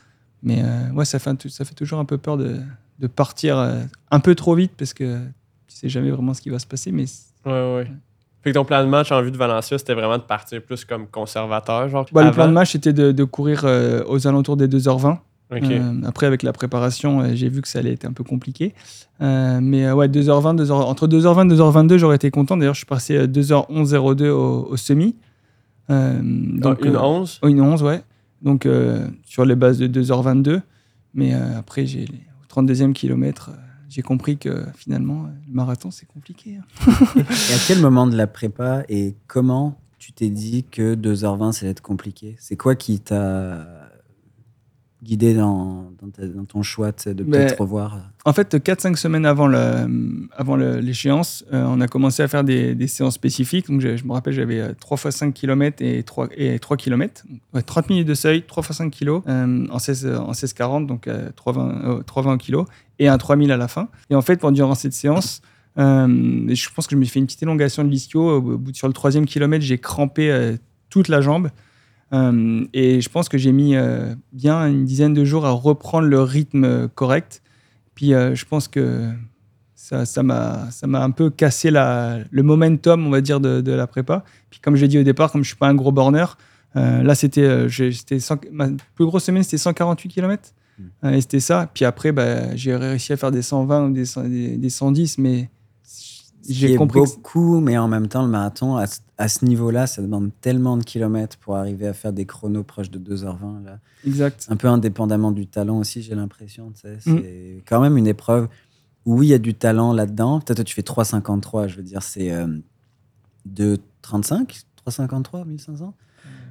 Mais euh, ouais, ça fait, ça fait toujours un peu peur de, de partir euh, un peu trop vite parce que tu sais jamais vraiment ce qui va se passer. Mais Ouais, ouais. Fait que ton plan de match en vue de Valencia, c'était vraiment de partir plus comme conservateur, genre. Bah, le plan de match, c'était de, de courir euh, aux alentours des 2h20. Ok. Euh, après, avec la préparation, euh, j'ai vu que ça allait être un peu compliqué. Euh, mais ouais, 2h20, 2h, entre 2h20 et 2h22, j'aurais été content. D'ailleurs, je suis passé à 2h11.02 au, au semi. Euh, Donc, une euh, 11. oh, une 11, ouais. Donc, euh, sur les bases de 2h22. Mais euh, après, j'ai, au 32e kilomètre, j'ai compris que finalement, le marathon, c'est compliqué. hein. Et à quel moment de la prépa et comment tu t'es dit que 2h20, ça allait être compliqué? C'est quoi qui t'a guidé dans, dans, ta- dans ton choix de peut-être revoir En fait, 4-5 semaines avant le- avant l'échéance, euh, on a commencé à faire des, des séances spécifiques. Donc, je, je me rappelle, j'avais euh, 3 x 5 km et 3, et 3 km. Ouais, 30 minutes de seuil, 3 x 5 kg euh, en 16 en 16-40, donc euh, 3,20 euh, 3,20 kg, et un 3000 à la fin. Et en fait, pendant cette séance, euh, je pense que je me suis fait une petite élongation de l'ischio. Au bout sur le troisième kilomètre, j'ai crampé euh, toute la jambe. Euh, et je pense que j'ai mis euh, bien une dizaine de jours à reprendre le rythme correct. Puis euh, je pense que ça ça m'a ça m'a un peu cassé la, le momentum, on va dire, de, de la prépa. Puis comme j'ai dit au départ, comme je suis pas un gros borner, là c'était j'ai- c'était 100 ma plus grosse semaine c'était 148 km. Mm. et c'était ça. Puis après, bah, j'ai réussi à faire des 120 ou des, 100 des, des 110, mais J'ai compris. beaucoup, mais en même temps, le marathon, à, ce- à ce niveau-là, ça demande tellement de kilomètres pour arriver à faire des chronos proches de 2h20. Là. Exact. Un peu indépendamment du talent aussi, j'ai l'impression. Mm. C'est quand même une épreuve où oui, il y a du talent là-dedans. Peut-être que tu fais 3,53, je veux dire, c'est euh, 2,35 3,53, 1500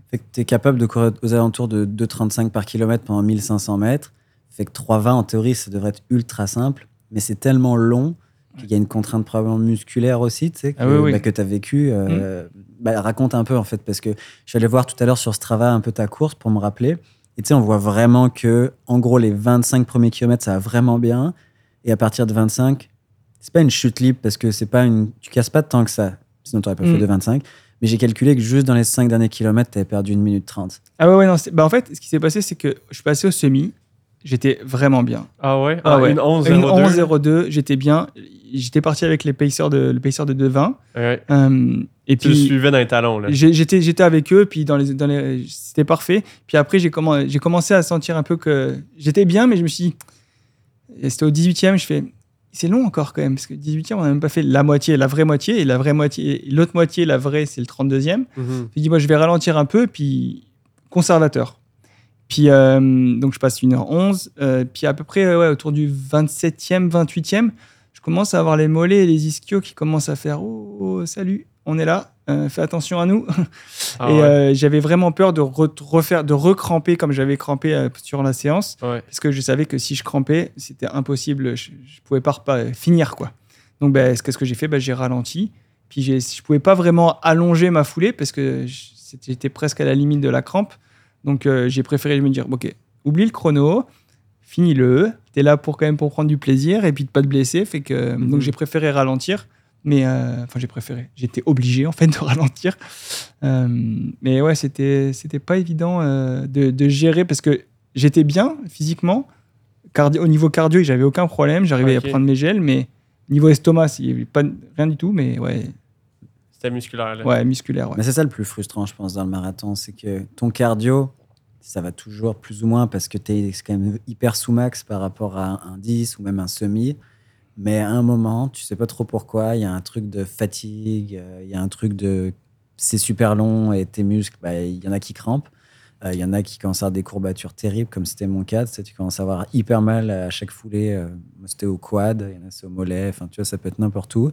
Fait que tu es capable de courir aux alentours de 2,35 par kilomètre pendant 1500 mètres. Fait que 3,20 en théorie, ça devrait être ultra simple, mais c'est tellement long qu'il y a une contrainte probablement musculaire aussi, tu sais, que, Ah oui, oui. bah, que tu as vécu. euh, bah, raconte un peu en fait, parce que je suis allé voir tout à l'heure sur Strava un peu ta course pour me rappeler. Et tu sais, on voit vraiment que, en gros, les 25 premiers kilomètres, ça va vraiment bien. Et à partir de 25, c'est pas une chute libre parce que c'est pas une. Tu casses pas de temps que ça. Sinon, tu n'aurais pas Mm. fait de 25. Mais j'ai calculé que juste dans les 5 derniers kilomètres, tu avais perdu 1 minute 30. Ah ouais, ouais, non. Bah, en fait, ce qui s'est passé, c'est que je suis passé au semi. J'étais vraiment bien. Ah ouais? Ah ouais. Une 11 Une 02. 11-02, j'étais bien. J'étais parti avec les pacers de, le pacer de 2,20. Ouais. Euh, et Tu puis, suivais dans les talons, là. j'étais j'étais avec eux, puis dans les, dans les, c'était parfait. Puis après, j'ai commen- j'ai commencé à sentir un peu que j'étais bien, mais je me suis dit, c'était au 18e, je fais, c'est long encore quand même, parce que 18e, on n'a même pas fait la moitié, la vraie moitié, et la vraie moitié, l'autre moitié, la vraie, c'est le 32e. Mhm. J'ai dit, moi, je vais ralentir un peu, puis conservateur. Puis, euh, donc, je passe 1h11. euh, puis, à peu près, euh, ouais, autour du 27e, 28e, je commence à avoir les mollets et les ischios qui commencent à faire Oh, oh, salut, on est là, euh, fais attention à nous. Ah et ouais. j'avais vraiment peur de re- refaire, de recramper comme j'avais crampé sur la séance, Ouais. parce que je savais que si je crampais, c'était impossible, je, je pouvais pas finir quoi. Donc, ben, qu'est-ce que j'ai fait Ben, J'ai ralenti. Puis, je pouvais pas vraiment allonger ma foulée parce que j'étais presque à la limite de la crampe. Donc, euh, j'ai préféré me dire ok, oublie le chrono, finis-le. T'es là pour quand même pour prendre du plaisir et puis de pas te blesser. Fait que Mhm. donc j'ai préféré ralentir. Mais euh, enfin, j'ai préféré. J'étais obligé en fait de ralentir. Euh, mais ouais, c'était c'était pas évident euh, de, de gérer parce que j'étais bien physiquement. Cardio, au niveau cardio, j'avais aucun problème. J'arrivais à prendre mes gels, mais niveau estomac, il avait pas rien du tout. Mais ouais, C'était musculaire, là. ouais musculaire. Ouais. Mais c'est ça le plus frustrant, je pense, dans le marathon. C'est que ton cardio, ça va toujours plus ou moins parce que tu es quand même hyper sous-max par rapport à un 10 ou même un semi. Mais à un moment, tu sais pas trop pourquoi, il y a un truc de fatigue, euh, il y a un truc de c'est super long et tes muscles, bah, il y en a qui crampent. Euh, Il y en a qui commencent à avoir des courbatures terribles, comme c'était mon cas. Tu, sais, tu commences à avoir hyper mal à chaque foulée. euh, moi, c'était au quad, il y en a c'est au mollet. Enfin, tu vois, ça peut être n'importe où.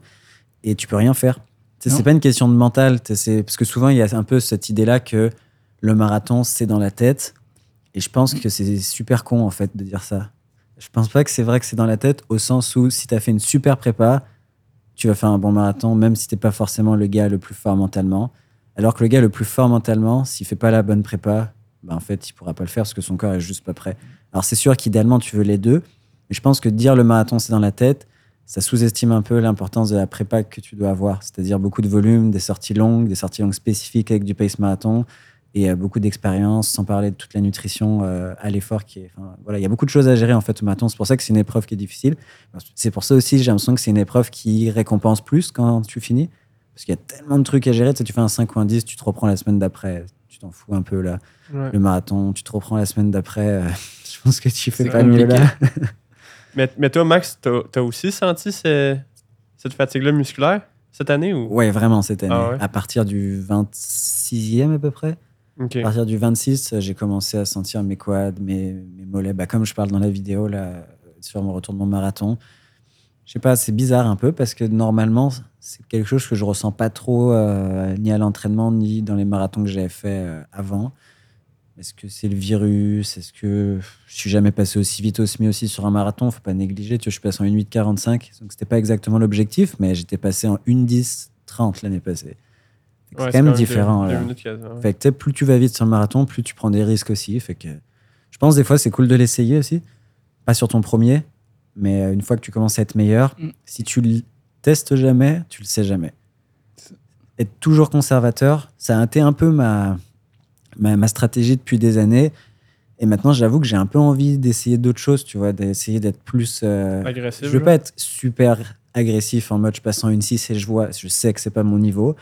Et tu peux rien faire. C'est pas une question de mental. Parce que souvent, il y a un peu cette idée-là que le marathon, c'est dans la tête. Et je pense que c'est super con, en fait, de dire ça. Je pense pas que c'est vrai que c'est dans la tête, au sens où si tu as fait une super prépa, tu vas faire un bon marathon, même si t'es pas forcément le gars le plus fort mentalement. Alors que le gars le plus fort mentalement, s'il fait pas la bonne prépa, ben en fait, il pourra pas le faire parce que son corps est juste pas prêt. Alors c'est sûr qu'idéalement, tu veux les deux, mais je pense que dire le marathon, c'est dans la tête, ça sous-estime un peu l'importance de la prépa que tu dois avoir, c'est-à-dire beaucoup de volume, des sorties longues, des sorties longues spécifiques avec du pace marathon et euh, beaucoup d'expérience, sans parler de toute la nutrition euh, à l'effort qui est. enfin, voilà, il y a beaucoup de choses à gérer en fait au marathon. C'est pour ça que c'est une épreuve qui est difficile. C'est pour ça aussi, j'ai l'impression que c'est une épreuve qui récompense plus quand tu finis, parce qu'il y a tellement de trucs à gérer. Tu, sais, tu fais un 5 ou un 10, tu te reprends la semaine d'après, tu t'en fous un peu là. Ouais. Le marathon, tu te reprends la semaine d'après. euh, je pense que tu fais C'est pas mieux là. Mais, mais toi, Max, t'as as aussi senti ce- cette fatigue-là musculaire cette année ou? Ouais, vraiment cette année. Ah ouais? À partir du 26e à peu près. À partir du 26, euh, j'ai commencé à sentir mes quads, mes, mes mollets. Bah, comme je parle dans la vidéo là, sur mon retour de mon marathon. Je sais pas, c'est bizarre un peu parce que normalement, c'est quelque chose que je ressens pas trop euh, ni à l'entraînement ni dans les marathons que j'avais fait euh, avant. Est-ce que c'est le virus? Est-ce que je suis jamais passé aussi vite au SMI aussi sur un marathon? Faut pas négliger. Tu vois, je suis passé en 1.8.45, donc c'était pas exactement l'objectif, mais j'étais passé en 1.10.30 l'année passée. Ouais, c'est quand même différent. deux là. minutes quasiment, ouais. Fait que plus tu vas vite sur le marathon, plus tu prends des risques aussi. Fait que je pense des fois c'est cool de l'essayer aussi. Pas sur ton premier, mais euh, une fois que tu commences à être meilleur, Mm. si tu le testes jamais, tu le sais jamais. Être toujours conservateur, ça a été un peu ma, ma, ma stratégie depuis des années. Et maintenant, j'avoue que j'ai un peu envie d'essayer d'autres choses, tu vois, d'essayer d'être plus. euh, Agressif. je veux pas être super agressif en mode je passe en une 6 et je vois, je sais que c'est pas mon niveau.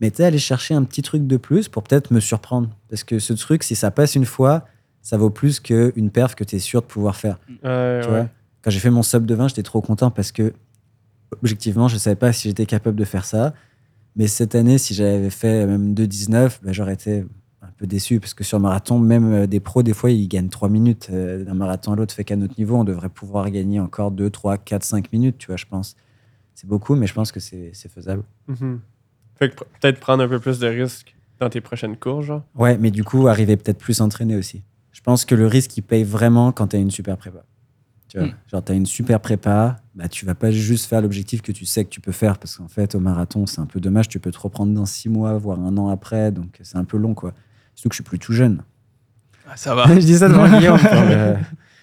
Mais tu aller chercher un petit truc de plus pour peut-être me surprendre. Parce que ce truc, si ça passe une fois, ça vaut plus qu'une perf que tu es sûr de pouvoir faire. Ouais, Tu ouais. vois Quand j'ai fait mon sub de 20, j'étais trop content parce que, objectivement, je savais pas si j'étais capable de faire ça. Mais cette année, si j'avais fait même 2,19, bah, j'aurais été peu déçu parce que sur marathon, même euh, des pros, des fois, ils gagnent 3 minutes euh, d'un marathon à l'autre. Fait qu'à notre niveau, on devrait pouvoir gagner encore 2, 3, 4, 5 minutes, tu vois, je pense. C'est beaucoup, mais je pense que c'est faisable. Mhm. Fait que peut-être prendre un peu plus de risques dans tes prochaines courses, genre. Ouais, mais du coup, arriver peut-être plus entraîné aussi. Je pense que le risque, il paye vraiment quand tu as une super prépa. Tu vois, Mm. genre, tu as une super prépa, bah, tu vas pas juste faire l'objectif que tu sais que tu peux faire, parce qu'en fait, au marathon, c'est un peu dommage, tu peux te reprendre dans six mois, voire un an après, donc c'est un peu long, quoi. Surtout que je suis plus tout jeune. Ah, ça va. je dis ça devant Guillaume. euh,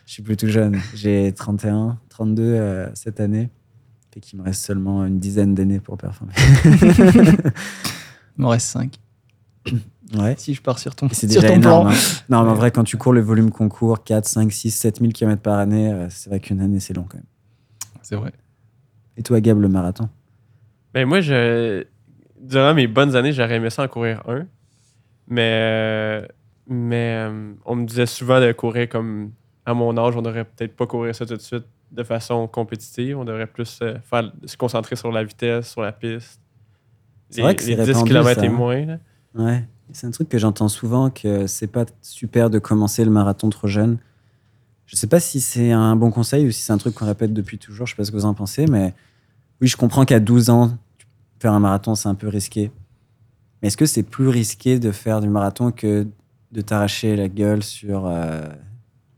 je suis plus tout jeune. J'ai 31, 32 euh, cette année. Fait qu'il me reste seulement une dizaine d'années pour performer. Il m'en reste 5. Ouais. Si je pars sur ton, Et C'est sur déjà ton énorme. plan. hein. Non, mais en vrai, quand tu cours le volume qu'on court, 4, 5, 6, 7 000 km par année, euh, c'est vrai qu'une année, c'est long quand même. C'est vrai. Et toi, Gab, le marathon? Ben moi, je, durant mes bonnes années, j'aurais aimé ça en courir un. Mais, mais euh, on me disait souvent de courir comme à mon âge, on devrait peut-être pas courir ça tout de suite de façon compétitive. On devrait plus euh, faire, se concentrer sur la vitesse, sur la piste. C'est vrai que c'est les 10 répandu, km ça, et hein. moins. là. Ouais. C'est un truc que j'entends souvent, que c'est pas super de commencer le marathon trop jeune. Je sais pas si c'est un bon conseil ou si c'est un truc qu'on répète depuis toujours, je sais pas ce que vous en pensez, mais oui, je comprends qu'à 12 ans, faire un marathon, c'est un peu risqué. Mais est-ce que c'est plus risqué de faire du marathon que de t'arracher la gueule sur, euh,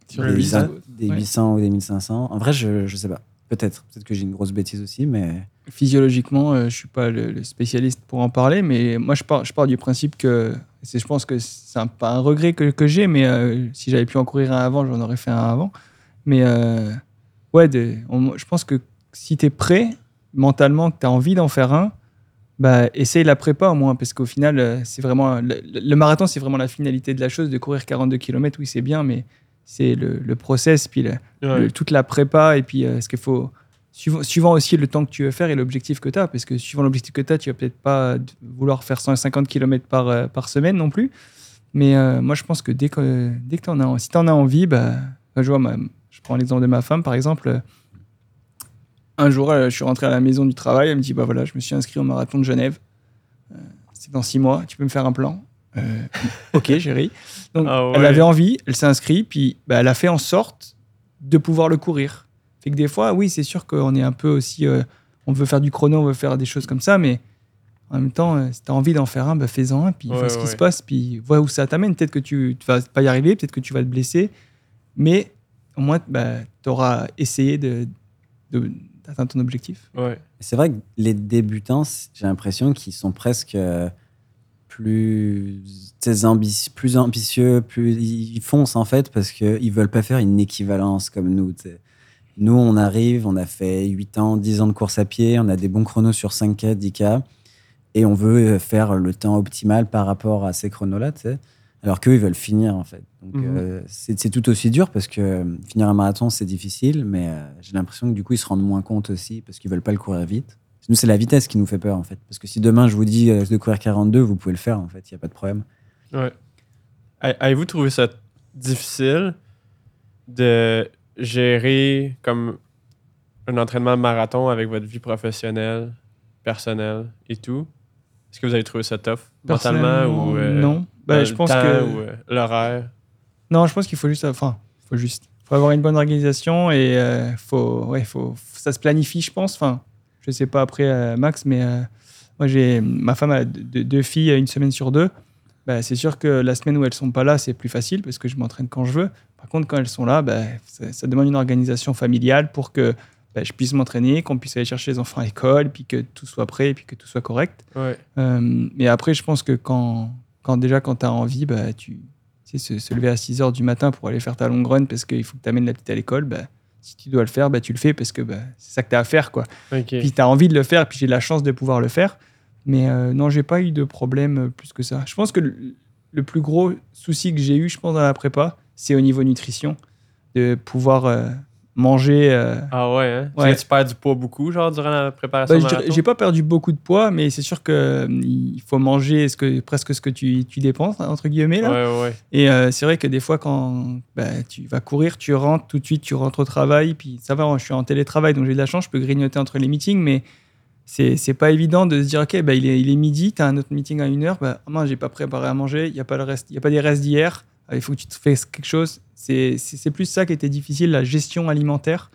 Sur des, le 800. des Ouais. 800 ou des 1500 En vrai, je, je sais pas. Peut-être. Peut-être que j'ai une grosse bêtise aussi, mais. Physiologiquement, euh, je suis pas le, le spécialiste pour en parler, mais moi, je pars, je pars du principe que c'est, je pense que c'est un, pas un regret que, que j'ai, mais euh, si j'avais pu en courir un avant, j'en aurais fait un avant. Mais euh, ouais, de- on- je pense que si tu es prêt mentalement, que tu as envie d'en faire un, bah, essaye la prépa au moins, parce qu'au final, euh, c'est vraiment le, le marathon, c'est vraiment la finalité de la chose, de courir 42 km, oui, c'est bien, mais c'est le, le process, puis le, Ouais. le- toute la prépa et puis euh, ce qu'il faut suivant, suivant aussi le temps que tu veux faire et l'objectif que tu as parce que suivant l'objectif que tu as tu vas peut-être pas vouloir faire 150 km par, euh, par semaine non plus mais euh, moi je pense que dès que dès que en as si tu en as envie bah, bah, je vois ma- je prends l'exemple de ma femme par exemple euh, un jour euh, je suis rentré à la maison du travail elle me dit bah voilà je me suis inscrit au marathon de Genève Euh, c'est dans six mois tu peux me faire un plan Euh, ok j'ai ri donc Ah ouais. elle avait envie elle s'est inscrite puis bah, elle a fait en sorte de pouvoir le courir. Fait que des fois, oui, c'est sûr qu'on est un peu aussi. euh, on veut faire du chrono, on veut faire des choses comme ça, mais en même temps, euh, si tu as envie d'en faire un, bah, fais-en un, puis Ouais, vois ce qui se passe, puis vois où ça t'amène. Peut-être que tu ne vas pas y arriver, peut-être que tu vas te blesser, mais au moins, tu auras essayé de, de- d'atteindre ton objectif. Ouais. C'est vrai que les débutants, j'ai l'impression qu'ils sont presque euh, plus, plus ambitieux, plus ils foncent en fait parce qu'ils veulent pas faire une équivalence comme nous. Nous, on arrive, on a fait 8 ans, 10 ans de course à pied, on a des bons chronos sur 5K, 10K, et on veut faire le temps optimal par rapport à ces chronos-là. Alors qu'eux, ils veulent finir, en fait. Donc, Mhm. euh, c'est tout aussi dur parce que euh, finir un marathon, c'est difficile, mais euh, j'ai l'impression que du coup, ils se rendent moins compte aussi parce qu'ils veulent pas le courir vite. Nous, c'est la vitesse qui nous fait peur, en fait. Parce que si demain, je vous dis de courir 42, vous pouvez le faire, en fait, il n'y a pas de problème. Ouais. Avez-vous trouvé ça difficile de gérer comme un entraînement marathon avec votre vie professionnelle, personnelle et tout? Est-ce que vous avez trouvé ça tough mentalement ou euh, non. Dans Bah, je pense temps que ou euh, l'horaire? non, je pense qu'il faut juste, enfin, faut juste, faut avoir une bonne organisation et euh, faut, ouais, faut, ça se planifie, je pense. Enfin, je sais pas après euh, Max, mais euh, moi j'ai, ma femme a deux, deux filles une semaine sur deux. Bah, c'est sûr que la semaine où elles sont pas là, c'est plus facile parce que je m'entraîne quand je veux. Par contre, quand elles sont là, bah, ça, ça demande une organisation familiale pour que bah, je puisse m'entraîner, qu'on puisse aller chercher les enfants à l'école, puis que tout soit prêt, puis que tout soit correct. Ouais. Euh, mais après, je pense que quand, quand déjà, quand tu as envie, bah, tu sais, se, se lever à 6 heures du matin pour aller faire ta longue run parce qu'il faut que tu amènes la petite à l'école, bah, si tu dois le faire, bah, tu le fais parce que bah, c'est ça que tu as à faire. Quoi. Puis tu as envie de le faire, puis j'ai la chance de pouvoir le faire. Mais euh, non, j'ai pas eu de problème euh, plus que ça. Je pense que le, le plus gros souci que j'ai eu, je pense, dans la prépa, c'est au niveau nutrition. De pouvoir euh, manger. euh, Ah ouais, hein? Ouais. Tu perds du poids beaucoup, genre, durant la préparation Bah, marathon? J'ai pas perdu beaucoup de poids, mais c'est sûr que euh, faut manger ce que, presque ce que tu, tu dépenses, entre guillemets. Là. Ouais, ouais. Et euh, c'est vrai que des fois, quand bah, tu vas courir, tu rentres tout de suite, tu rentres au travail, puis ça va, je suis en télétravail, donc j'ai de la chance, je peux grignoter entre les meetings, mais c'est pas évident de se dire, OK, bah, il, est, il est midi, tu as un autre meeting à une heure, bah, ah, mince, j'ai pas préparé à manger, il n'y a, pas le reste- y a pas des restes d'hier, il faut que tu te fasses quelque chose. C'est plus ça qui était difficile, la gestion alimentaire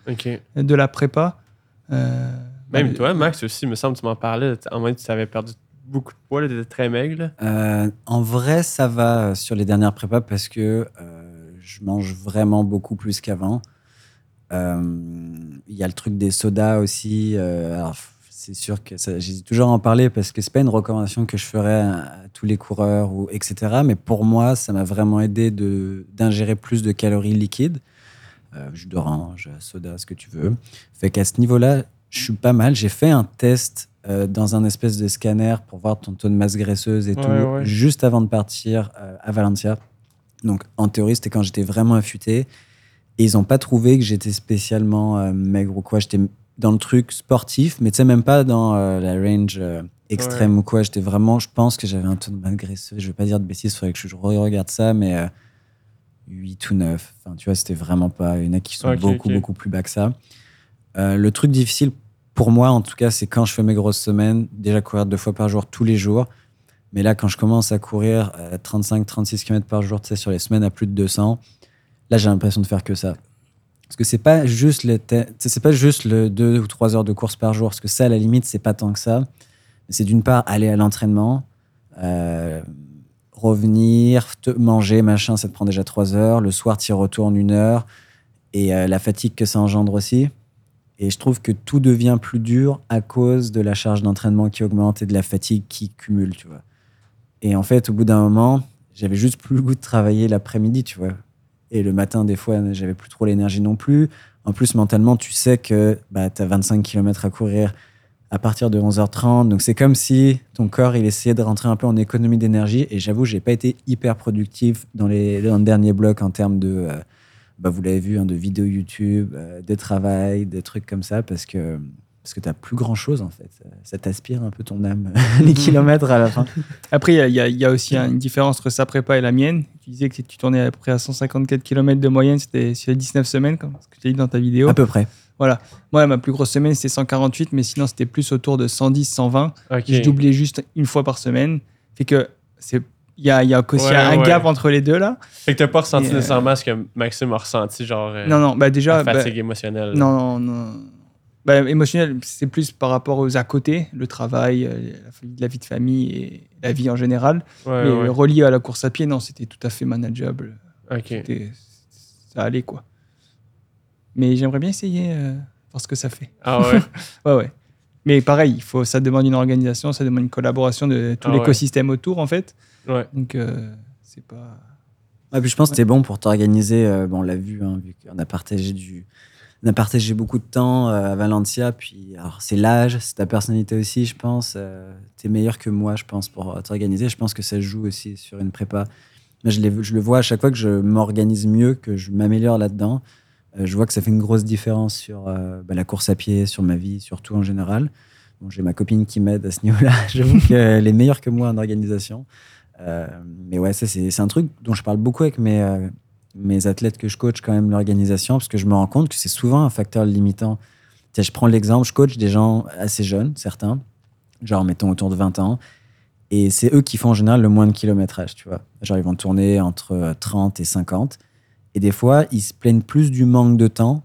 de la prépa. Euh, Même bah, toi, Max, aussi, il me semble, tu m'en parlais. À un moment, tu avais perdu beaucoup de poids, tu étais très maigre. Euh, en vrai, ça va euh, sur les dernières prépas parce que euh, je mange vraiment beaucoup plus qu'avant. Euh, Il y a le truc des sodas aussi. euh, alors, c'est sûr que j'hésite toujours en parler parce que c'est pas une recommandation que je ferais à, à tous les coureurs ou etc. Mais pour moi, ça m'a vraiment aidé d'ingérer plus de calories liquides, euh, jus d'orange, soda, ce que tu veux. Fait qu'à ce niveau-là, je suis pas mal. J'ai fait un test euh, dans un espèce de scanner pour voir ton taux de masse graisseuse et Ouais, tout, ouais. juste avant de partir euh, à Valencia. Donc, en théorie, c'était quand j'étais vraiment affûté. Et ils n'ont pas trouvé que j'étais spécialement maigre ou quoi. J'étais dans le truc sportif, mais tu sais, même pas dans euh, la range euh, extrême ou quoi. J'étais vraiment, je pense que j'avais un taux de masse graisseuse. Je vais pas dire de bêtises, il faudrait que je regarde ça, mais euh, 8 ou 9. Enfin, tu vois, c'était vraiment pas. Il y en a qui sont beaucoup, beaucoup plus bas que ça. Euh, le truc difficile pour moi, en tout cas, c'est quand je fais mes grosses semaines, déjà courir deux fois par jour, tous les jours. Mais là, quand je commence à courir 35-36 km par jour, tu sais, sur les semaines à plus de 200, là, j'ai l'impression de faire que ça. Parce que c'est pas juste le, c'est pas juste le 2 ou 3 heures de course par jour, parce que ça, à la limite, c'est pas tant que ça. C'est d'une part aller à l'entraînement, euh, revenir, manger, machin, ça te prend déjà 3 heures. Le soir, tu y retournes une heure. Et euh, la fatigue que ça engendre aussi. Et je trouve que tout devient plus dur à cause de la charge d'entraînement qui augmente et de la fatigue qui cumule, tu vois. Et en fait, au bout d'un moment, j'avais juste plus le goût de travailler l'après-midi, tu vois. Et le matin, des fois, j'avais plus trop l'énergie non plus. En plus, mentalement, tu sais que bah, tu as 25 km à courir à partir de 11h30. Donc, c'est comme si ton corps, il essayait de rentrer un peu en économie d'énergie. Et j'avoue, j'ai pas été hyper productif dans, les, dans le dernier bloc en termes de, euh, bah, vous l'avez vu, hein, de vidéos YouTube, euh, de travail, des trucs comme ça, parce que, parce que tu plus grand chose, en fait. Ça t'aspire un peu ton âme, les kilomètres à la fin. Après, il y a- y, aussi une différence entre sa prépa et la mienne. Tu disais que tu tournais à peu près à 154 km de moyenne, c'était sur les 19 semaines, comme ce que tu as dit dans ta vidéo. À peu près. Moi, ma plus grosse semaine, c'était 148, mais sinon, c'était plus autour de 110, 120. Ok. Je doublais juste une fois par semaine. Fait que c'est. Il y a, il y a aussi Ouais, un ouais. gap entre les deux là. Fait que t'as pas ressenti euh, nécessairement ce que Maxime a ressenti, genre euh, non, non, bah déjà. la bah, fatigue émotionnelle. non, non, non. Bah, émotionnel, c'est plus par rapport aux à côté, le travail, euh, la, vie de famille et la vie en général. Ouais, mais ouais. relié à la course à pied, non, c'était tout à fait manageable. Ça allait quoi. Mais j'aimerais bien essayer, euh, voir ce que ça fait. Ah ouais. Ouais, ouais. Mais pareil, il faut, ça demande une organisation, ça demande une collaboration de tout Ah ouais. l'écosystème autour, en fait. ouais. Donc, euh, c'est pas. Ouais, puis je pense que c'était bon pour t'organiser. euh, bon, on l'a vu, hein, vu qu'on a partagé du, on a partagé beaucoup de temps euh, à Valencia. Puis, c'est l'âge, c'est ta personnalité aussi, je pense. Euh, tu es meilleur que moi, je pense, pour t'organiser. Je pense que ça joue aussi sur une prépa. Je, le vois à chaque fois que je m'organise mieux, que je m'améliore là-dedans. euh, je vois que ça fait une grosse différence sur euh, bah, la course à pied, sur ma vie, sur tout en général. J'ai ma copine qui m'aide à ce niveau-là. J'avoue qu'elle est meilleure que moi en organisation. Mais ouais, c'est un truc dont je parle beaucoup avec mes, mes athlètes que je coach, quand même, l'organisation, parce que je me rends compte que c'est souvent un facteur limitant. Je prends l'exemple, je coach des gens assez jeunes, certains, genre, mettons, autour de 20 ans, et c'est eux qui font en général le moins de kilométrage, tu vois. Genre, ils vont tourner entre euh, 30 et 50. Et des fois, ils se plaignent plus du manque de temps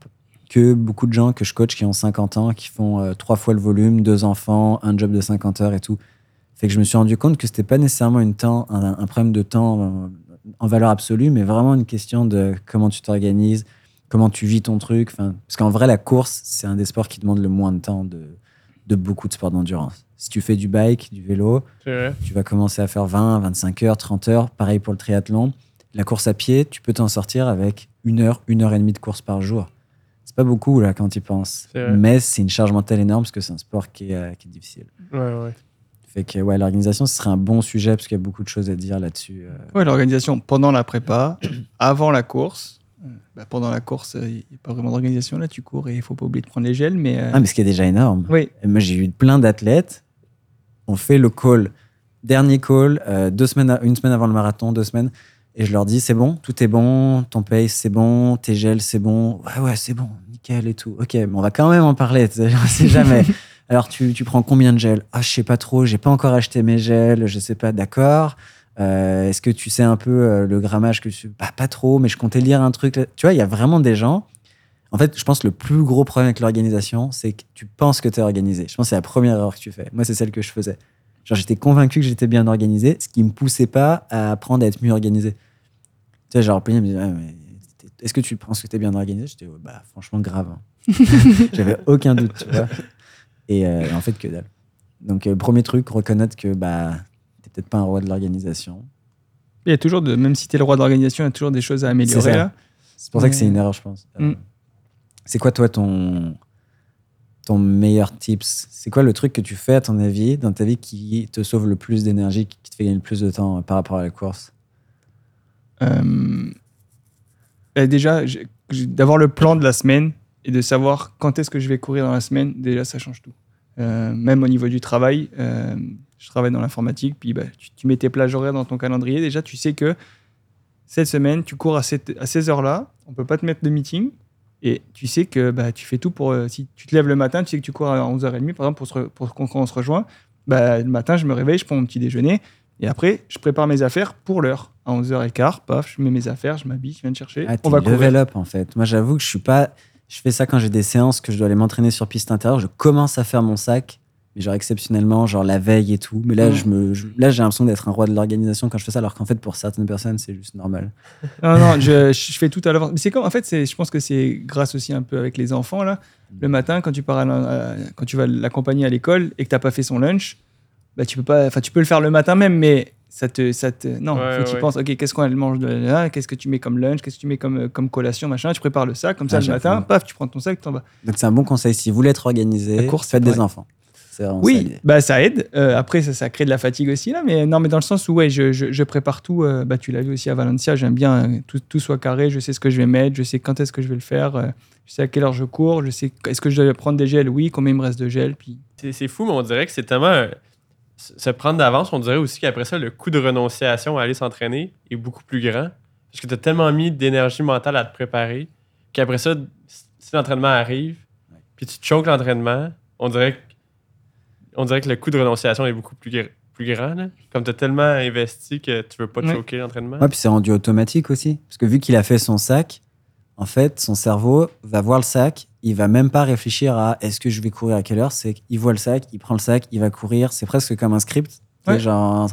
que beaucoup de gens que je coach qui ont 50 ans, qui font euh, trois fois le volume, deux enfants, un job de 50 heures et tout. Fait que je me suis rendu compte que c'était pas nécessairement une temps, un, un problème de temps euh, en valeur absolue, mais vraiment une question de comment tu t'organises, comment tu vis ton truc. Enfin, parce qu'en vrai, la course, c'est un des sports qui demande le moins de temps de, de beaucoup de sports d'endurance. Si tu fais du bike, du vélo, tu vas commencer à faire 20, 25 heures, 30 heures. Pareil pour le triathlon. La course à pied, tu peux t'en sortir avec une heure, une heure et demie de course par jour. C'est pas beaucoup là quand tu y penses. Mais c'est une charge mentale énorme parce que c'est un sport qui est, euh, qui est difficile. Ouais, ouais. Fait que ouais, l'organisation, ce serait un bon sujet parce qu'il y a beaucoup de choses à dire là-dessus. euh. Ouais, l'organisation pendant la prépa, avant la course. Euh, bah, pendant la course, il n'y a pas vraiment d'organisation. Là, tu cours et il faut pas oublier de prendre les gels. Mais, euh, Ah, mais ce qui est déjà énorme. oui, Moi, j'ai eu plein d'athlètes. On fait le call, dernier call, euh, deux semaines, à- une semaine avant le marathon, deux semaines. Et je leur dis, c'est bon, tout est bon, ton pace, c'est bon, tes gels, c'est bon. Ouais, ouais, c'est bon, nickel et tout. Ok, mais on va quand même en parler, on sait jamais. Alors, tu, tu prends combien de gels? Ah, je sais pas trop, j'ai pas encore acheté mes gels, je sais pas, d'accord. Euh, Est-ce que tu sais un peu euh, le grammage que tu. Bah, pas trop, mais je comptais lire un truc. Tu vois, il y a vraiment des gens. En fait, je pense que le plus gros problème avec l'organisation, c'est que tu penses que tu es organisé. Je pense que c'est la première erreur que tu fais. Moi, c'est celle que je faisais. Genre, j'étais convaincu que j'étais bien organisé, ce qui me poussait pas à apprendre à être mieux organisé. Tu sais, genre, me Ah, mais est-ce que tu penses que tu es bien organisé? J'étais, bah, franchement, grave. hein. J'avais aucun doute. Et euh, en fait, que dalle. Donc, euh, premier truc, reconnaître que bah, t'es peut-être pas un roi de l'organisation. il y a toujours, de, même si tu es le roi de l'organisation, il y a toujours des choses à améliorer. C'est pour ça que c'est une erreur, je pense. Euh, Mm. C'est quoi, toi, ton, ton meilleur tips? C'est quoi le truc que tu fais, à ton avis, dans ta vie qui te sauve le plus d'énergie, qui te fait gagner le plus de temps par rapport à la course? Euh, euh, déjà, j'ai- d'avoir le plan de la semaine et de savoir quand est-ce que je vais courir dans la semaine, déjà, ça change tout. Euh, même au niveau du travail, euh, je travaille dans l'informatique, puis bah, tu, tu mets tes plages horaires dans ton calendrier. Déjà, tu sais que cette semaine, tu cours à, cette- à ces heures-là, on peut pas te mettre de meeting. Et tu sais que bah, tu fais tout pour. euh, si tu te lèves le matin, tu sais que tu cours à 11h30, par exemple, pour, se re- pour qu'on se rejoint. Bah, le matin, je me réveille, je prends mon petit déjeuner. Et après, je prépare mes affaires pour l'heure. À 11h15, paf, je mets mes affaires, je m'habille, je viens de chercher. Ah, on va courir. level up, en fait. Moi, j'avoue que je suis pas. Je fais ça quand j'ai des séances que je dois aller m'entraîner sur piste intérieure. Je commence à faire mon sac, mais genre exceptionnellement, genre la veille et tout. Mais là, je me, je- là, j'ai l'impression d'être un roi de l'organisation quand je fais ça, alors qu'en fait, pour certaines personnes, c'est juste normal. Non, non, je, je fais tout à l'avance. Mais c'est comme, en fait, je pense que c'est grâce aussi un peu avec les enfants, là. Le matin, quand tu, pars à la- à- quand tu vas l'accompagner à l'école et que tu n'as pas fait son lunch, bah, tu peux pas, enfin, tu peux le faire le matin même, mais ça te, ça te, non, Ouais, faut que tu ouais. penses, ok, qu'est-ce qu'on mange de là, qu'est-ce que tu mets comme lunch, qu'est-ce que tu mets comme, euh, comme collation, machin, tu prépares le sac, comme ça, Ah, le matin, paf, tu prends ton sac, tu t'en vas. Donc, c'est un bon conseil. Si vous voulez être organisé, La course, faites des enfants. Ça, Oui, l'idée. bah ça aide. Euh, après, ça, ça crée de la fatigue aussi là, mais non, mais dans le sens où ouais, je, je- je prépare tout. euh, bah tu l'as vu aussi à Valencia. J'aime bien euh, tout, tout soit carré. Je sais ce que je vais mettre. Je sais quand est-ce que je vais le faire. euh, je sais à quelle heure je cours. Je sais est-ce que je dois prendre des gels? Oui, combien il me reste de gel? Puis C'est c'est fou, mais on dirait que c'est tellement. Se prendre d'avance, on dirait aussi qu'après ça, le coût de renonciation à aller s'entraîner est beaucoup plus grand. Parce que tu as tellement mis d'énergie mentale à te préparer qu'après ça, si l'entraînement arrive, puis tu choques l'entraînement, on dirait, que, on dirait que le coût de renonciation est beaucoup plus, gr- plus grand. là. Comme tu as tellement investi que tu veux pas te Ouais. choquer l'entraînement. Ouais, puis c'est rendu automatique aussi. Parce que vu qu'il a fait son sac, en fait, son cerveau va voir le sac, il va même pas réfléchir à est-ce que je vais courir à quelle heure. C'est qu'il voit le sac, il prend le sac, il va courir. C'est presque comme un script. Ouais. Genre, en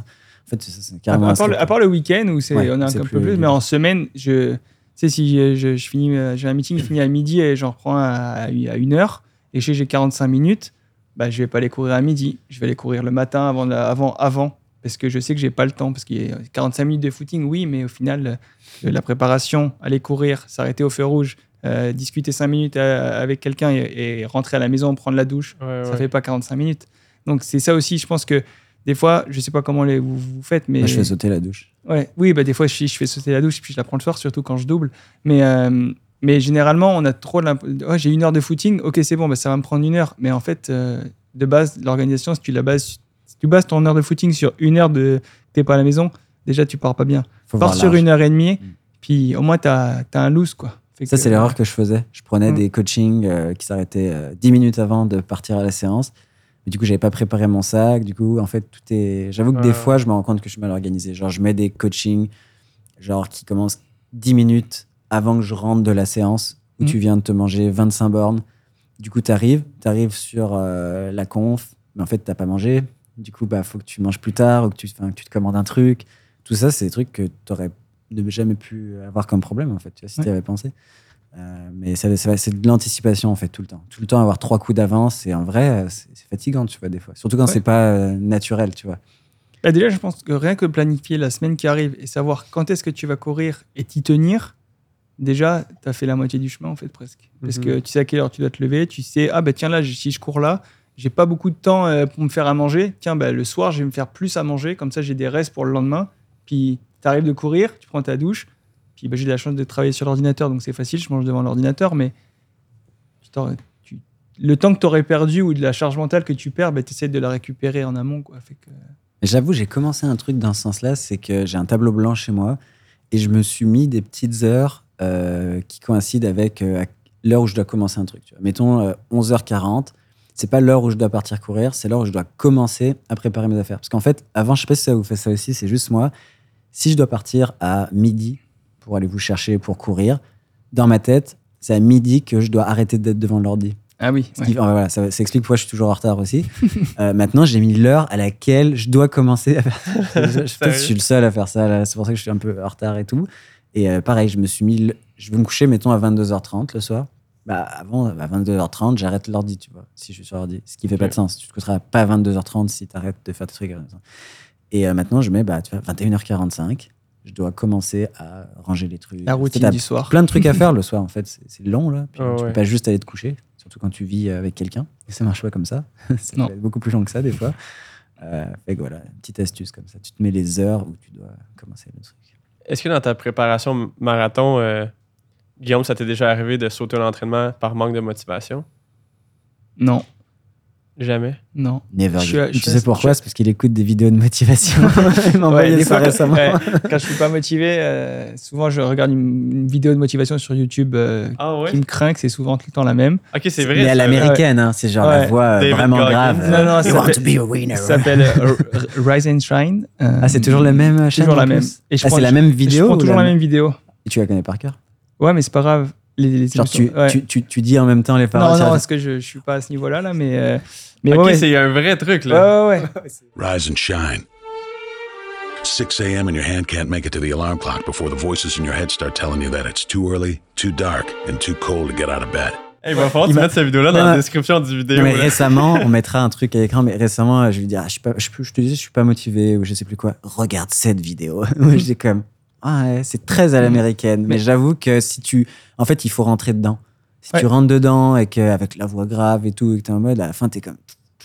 fait, c'est- à, carrément à un part le, script. à part le week-end où c'est Ouais, on a un peu plus mais en semaine, je tu sais si je, je- je finis, j'ai un meeting qui finit à midi et j'en reprends à, à une heure et j'ai 45 minutes, bah je vais pas aller courir à midi. Je vais aller courir le matin avant, la- avant, avant parce que je sais que j'ai pas le temps parce qu'il y a 45 minutes de footing, oui, mais au final, euh, la préparation, aller courir, s'arrêter au feu rouge, Euh, discuter 5 minutes euh, avec quelqu'un et, et rentrer à la maison, prendre la douche, Ouais, ça ouais. fait pas 45 minutes. Donc c'est ça aussi, je pense que des fois, je sais pas comment les, vous, vous faites, mais Moi, je fais sauter la douche. Ouais, oui, bah, des fois, je, je fais sauter la douche, puis je la prends le soir, surtout quand je double. Mais, euh, mais généralement, on a trop oh, j'ai une heure de footing, ok, c'est bon, bah, ça va me prendre une heure. Mais en fait, euh, de base, l'organisation, si tu la bases, si tu bases ton heure de footing sur une heure de t'es pas à la maison, déjà, tu pars pas bien. Faut Pars sur large. une heure et demie, Mm. puis au moins, tu as, un loose, quoi. Ça, c'est l'erreur que je faisais. Je prenais Mm. des coachings euh, qui s'arrêtaient euh, 10 minutes avant de partir à la séance. Mais du coup, j'avais pas préparé mon sac. Du coup, en fait, tout est. J'avoue que des Ouais. fois, je me rends compte que je suis mal organisé. Genre, je mets des coachings genre qui commencent 10 minutes avant que je rentre de la séance où Mm. tu viens de te manger 25 bornes. Du coup, tu arrives, tu arrives sur euh, la conf, mais en fait, t'as pas mangé. Du coup, bah, faut que tu manges plus tard ou que tu, que tu te commandes un truc. Tout ça, c'est des trucs que tu aurais jamais pu avoir comme problème, en fait, tu vois, si Ouais. tu avais pensé. Euh, mais ça, ça- c'est de l'anticipation, en fait, tout le temps. Tout le temps avoir trois coups d'avance, et en vrai, euh, c'est c'est fatigant, tu vois, des fois. Surtout quand Ouais. c'est pas euh, naturel, tu vois. Bah, déjà, je pense que rien que planifier la semaine qui arrive et savoir quand est-ce que tu vas courir et t'y tenir, déjà, tu as fait la moitié du chemin, en fait, presque. Parce Mhm. que tu sais à quelle heure tu dois te lever, tu sais, ah ben tiens, là, si je cours là, j'ai pas beaucoup de temps pour me faire à manger. Tiens, bah, le soir, je vais me faire plus à manger, comme ça, j'ai des restes pour le lendemain. Puis, tu arrives de courir, tu prends ta douche. Puis, bah, j'ai de la chance de travailler sur l'ordinateur, donc c'est facile, je mange devant l'ordinateur, mais le temps que tu aurais perdu ou de la charge mentale que tu perds, bah, tu essaies de la récupérer en amont. Quoi. J'avoue, j'ai commencé un truc dans ce sens-là, c'est que j'ai un tableau blanc chez moi et je me suis mis des petites heures euh, qui coïncident avec euh, l'heure où je dois commencer un truc. Mettons euh, 11h40, c'est pas l'heure où je dois partir courir, c'est l'heure où je dois commencer à préparer mes affaires. Parce qu'en fait, avant, je sais pas si ça vous fait ça aussi, c'est juste moi. Si je dois partir à midi pour aller vous chercher pour courir, dans ma tête, c'est à midi que je dois arrêter d'être devant l'ordi. Ah oui, qui- voilà, ça, ça explique pourquoi je suis toujours en retard aussi. Euh, maintenant, j'ai mis l'heure à laquelle je dois commencer à faire ça. Je je suis le seul à faire ça. C'est pour ça que je suis un peu en retard et tout. Et euh, pareil, je me suis mis. le- Je vais me coucher, mettons, à 22h30 le soir. Bah, avant, à 22h30, j'arrête l'ordi, tu vois, si je suis sur l'ordi. Ce qui fait pas de sens. Tu te coucheras pas à 22h30 si tu arrêtes de faire tes trucs. Et euh, maintenant, je mets bah, tu vois, 21h45. Je dois commencer à ranger les trucs. la routine du soir. plein de trucs à faire le soir en fait c'est c'est long là Puis Ah tu ouais. peux pas juste aller te coucher surtout quand tu vis avec quelqu'un et ça marche pas comme ça être beaucoup plus long que ça des fois euh, fait que voilà une petite astuce comme ça tu te mets les heures où tu dois commencer le truc Est-ce que dans ta préparation marathon, euh, Guillaume, ça t'est déjà arrivé de sauter l'entraînement par manque de motivation? Non, Jamais. non. never Je suis- je tu sais pourquoi? je- c'est parce qu'il écoute des vidéos de motivation il m'a Ouais, ça fois, récemment ouais, quand je suis pas motivé, euh, souvent je regarde une, une vidéo de motivation sur YouTube euh, Ah ouais? qui me craint, que c'est souvent tout le temps la même. Ok, c'est vrai. mais à l'américaine hein, c'est genre la voix euh, David vraiment grave Non, non, You want to be a winner Ça s'appelle euh, Rise and Shine. Euh, ah c'est toujours la même chaîne Toujours la même. Et je ah, prends- c'est la même Je vidéo prends ou toujours la même vidéo. et tu la connais par cœur? Ouais, mais c'est pas grave. Les, les genre tu, ouais. tu, tu, tu dis en même temps les paroles Non, non, parce que je, je suis pas à ce niveau-là, là, mais. euh, mais Ok, ouais, c'est un vrai truc, là. ouais, ouais. Rise and shine. 6 a.m. and your hand can't make it to the alarm clock before the voices in your head start telling you that it's too early, too dark, and too cold to get out of bed. Hey, il va falloir que Il tu mettes cette vidéo-là dans Non, la description du vidéo. Mais là. récemment, on mettra un truc à l'écran, mais récemment, je lui dis, ah, je, suis pas, je, je te disais, je suis pas motivé, ou je sais plus quoi. Regarde cette vidéo. Moi, je dis comme, ah ouais, c'est très à l'américaine. Mais, Mais- j'avoue que si tu. En fait, il faut rentrer dedans. Si Ouais. tu rentres dedans et qu'avec la voix grave et tout, et que t'es en mode, à la fin, t'es comme.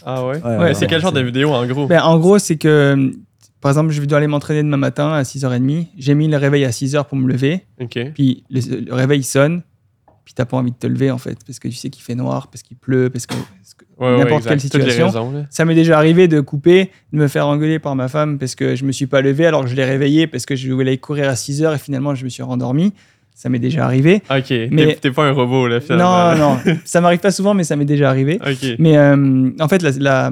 Ah ouais? Ouais, ouais, c'est quel genre de vidéo, en gros? Ben, en gros, c'est que, par exemple, je dois aller m'entraîner demain matin à 6h30. J'ai mis le réveil à 6h pour me lever. Ok. Puis le, le réveil sonne. Puis t'as pas envie de te lever, en fait. Parce que tu sais qu'il fait noir, parce qu'il pleut, parce que. Ouais, N'importe quelle situation. raisons, là. Ça m'est déjà arrivé de couper, de me faire engueuler par ma femme parce que je me suis pas levé alors que je l'ai réveillé parce que je voulais aller courir à 6 heures et finalement je me suis rendormi. Ça m'est déjà arrivé. Ok. Mais- T'es- pas un robot, là, finalement. Non, non, ça m'arrive pas souvent, mais ça m'est déjà arrivé. Ok. Mais euh, en fait, la, la-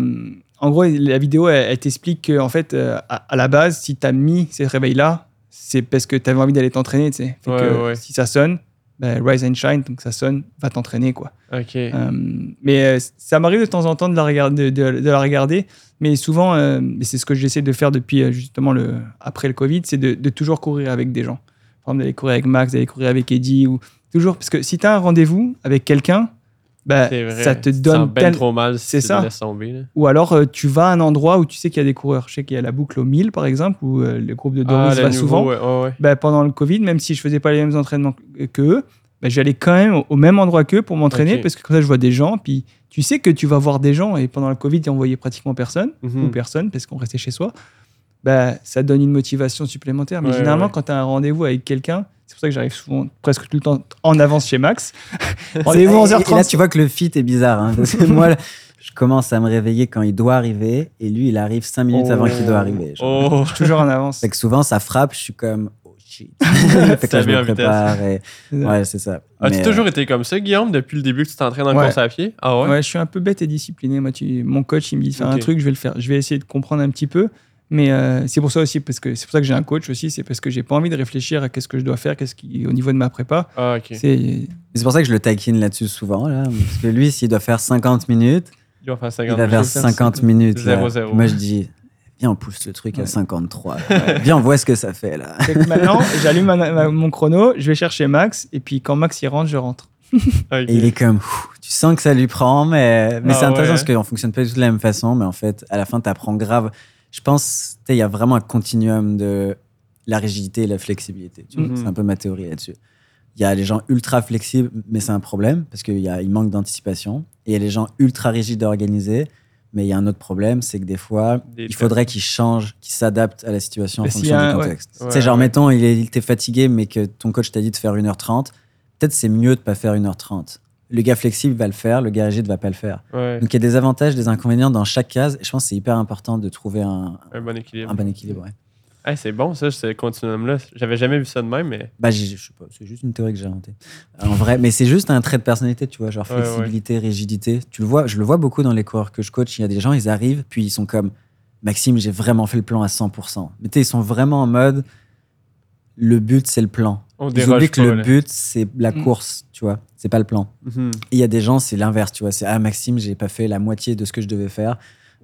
en gros, la vidéo, elle, elle t'explique que en fait, euh, à, à la base, si tu as mis ces réveils-là, c'est parce que tu avais envie d'aller t'entraîner. tu sais. Ouais, ouais. Si ça sonne, ben, rise and shine, donc ça sonne, va t'entraîner. quoi. Euh, mais euh, ça m'arrive de temps en temps de la regarder, de, de la regarder mais souvent, euh, c'est ce que j'essaie de faire depuis euh, justement le, après le Covid, c'est de, de toujours courir avec des gens. Par exemple, d'aller courir avec Max, d'aller courir avec Eddie, ou toujours, parce que si tu as un rendez-vous avec quelqu'un, vrai. ça te donne ben tel- trop mal si C'est ça. tomber, là. Ou alors, euh, tu vas à un endroit où tu sais qu'il y a des coureurs. Je sais qu'il y a la boucle au 1000, par exemple, où euh, le groupe de Doris Ah, va nouveau, souvent. ouais, ouais, ouais. Bah, pendant le Covid, même si je faisais pas les mêmes entraînements que- eux, bah, j'allais quand même au- même endroit qu'eux pour m'entraîner parce que comme ça, je vois des gens. Puis tu sais que tu vas voir des gens et pendant le Covid, on voyait pratiquement personne Mhm. ou personne parce qu'on restait chez soi. Bah, ça donne une motivation supplémentaire. Mais généralement, quand tu as un rendez-vous avec quelqu'un, ça que j'arrive souvent presque tout le temps en avance chez Max. rendez-vous Et- 11h30. Et là, tu vois que le fit est bizarre. hein, parce que moi, je commence à me réveiller quand il doit arriver. Et lui, il arrive cinq minutes avant qu'il doit arriver. genre. Oh. Je suis toujours en avance. Fait que souvent, ça frappe. Je suis comme, oh shit. fait que Ça là, je me prépare. Et... Ouais, c'est ça. As-tu Mais, toujours été comme ça, Guillaume, depuis le début que tu t'entraînes en Ouais. course à pied? Ah ouais? Ouais, je suis un peu bête et discipliné. Moi, tu- mon coach, il me dit de faire un Ok. truc, je vais le faire. Je vais essayer de comprendre un petit peu. Mais euh, c'est pour ça aussi, parce que c'est pour ça que j'ai un coach aussi, c'est parce que j'ai pas envie de réfléchir à qu'est-ce que je dois faire, qu'est-ce qui au niveau de ma prépa. Ah. C'est C'est pour ça que je le taquine là-dessus souvent. Là, parce que lui, s'il doit faire 50 minutes, Il va faire il 50 va faire minutes. faire 50 minutes. Moi, je dis, viens, on pousse le truc à Ouais. 53. là. Viens, on voit ce que ça fait là. Maintenant, j'allume ma- ma- mon chrono, je vais chercher Max, et puis quand Max y rentre, je rentre. Et il est comme, tu sens que ça lui prend, mais, mais Ah c'est intéressant ouais. parce qu'on fonctionne pas du tout de la même façon, mais en fait, à la fin, tu apprends grave. Je pense, tu sais, il y a vraiment un continuum de la rigidité et la flexibilité. Mhm. C'est un peu ma théorie là-dessus. Il y a les gens ultra flexibles, mais c'est un problème parce qu'il manque d'anticipation. Et il y a les gens ultra rigides et organisés, mais il y a un autre problème, c'est que des fois, Des il faudrait qu'ils changent, qu'ils s'adaptent à la situation en Mais fonction a du ouais. contexte. Ouais, sais, genre, ouais. mettons, il t'est fatigué, mais que ton coach t'a dit de faire 1h30, peut-être c'est mieux de pas faire 1h30. Le gars flexible va le faire, le gars rigide va pas le faire. Ouais, Donc il y a des avantages, des inconvénients dans chaque case. Et je pense que c'est hyper important de trouver un, un bon équilibre. un bon équilibre. ouais. Hey, c'est bon, ça, ce continuum-là. J'avais jamais vu ça de même, mais. Bah, je sais pas, c'est juste une théorie que j'ai inventée. En vrai, mais c'est juste un trait de personnalité, tu vois, genre Ouais, ouais. flexibilité, rigidité. Tu le vois, je le vois beaucoup dans les coureurs que je coach. Il y a des gens, ils arrivent, puis ils sont comme Maxime, j'ai vraiment fait le plan à 100%. Mais tu ils sont vraiment en mode le but, c'est le plan. On Ils oublient que le but, c'est la Mm. course, tu vois, c'est pas le plan. Mhm. Et il y a des gens, c'est l'inverse, tu vois. C'est Ah, Maxime, j'ai pas fait la moitié de ce que je devais faire.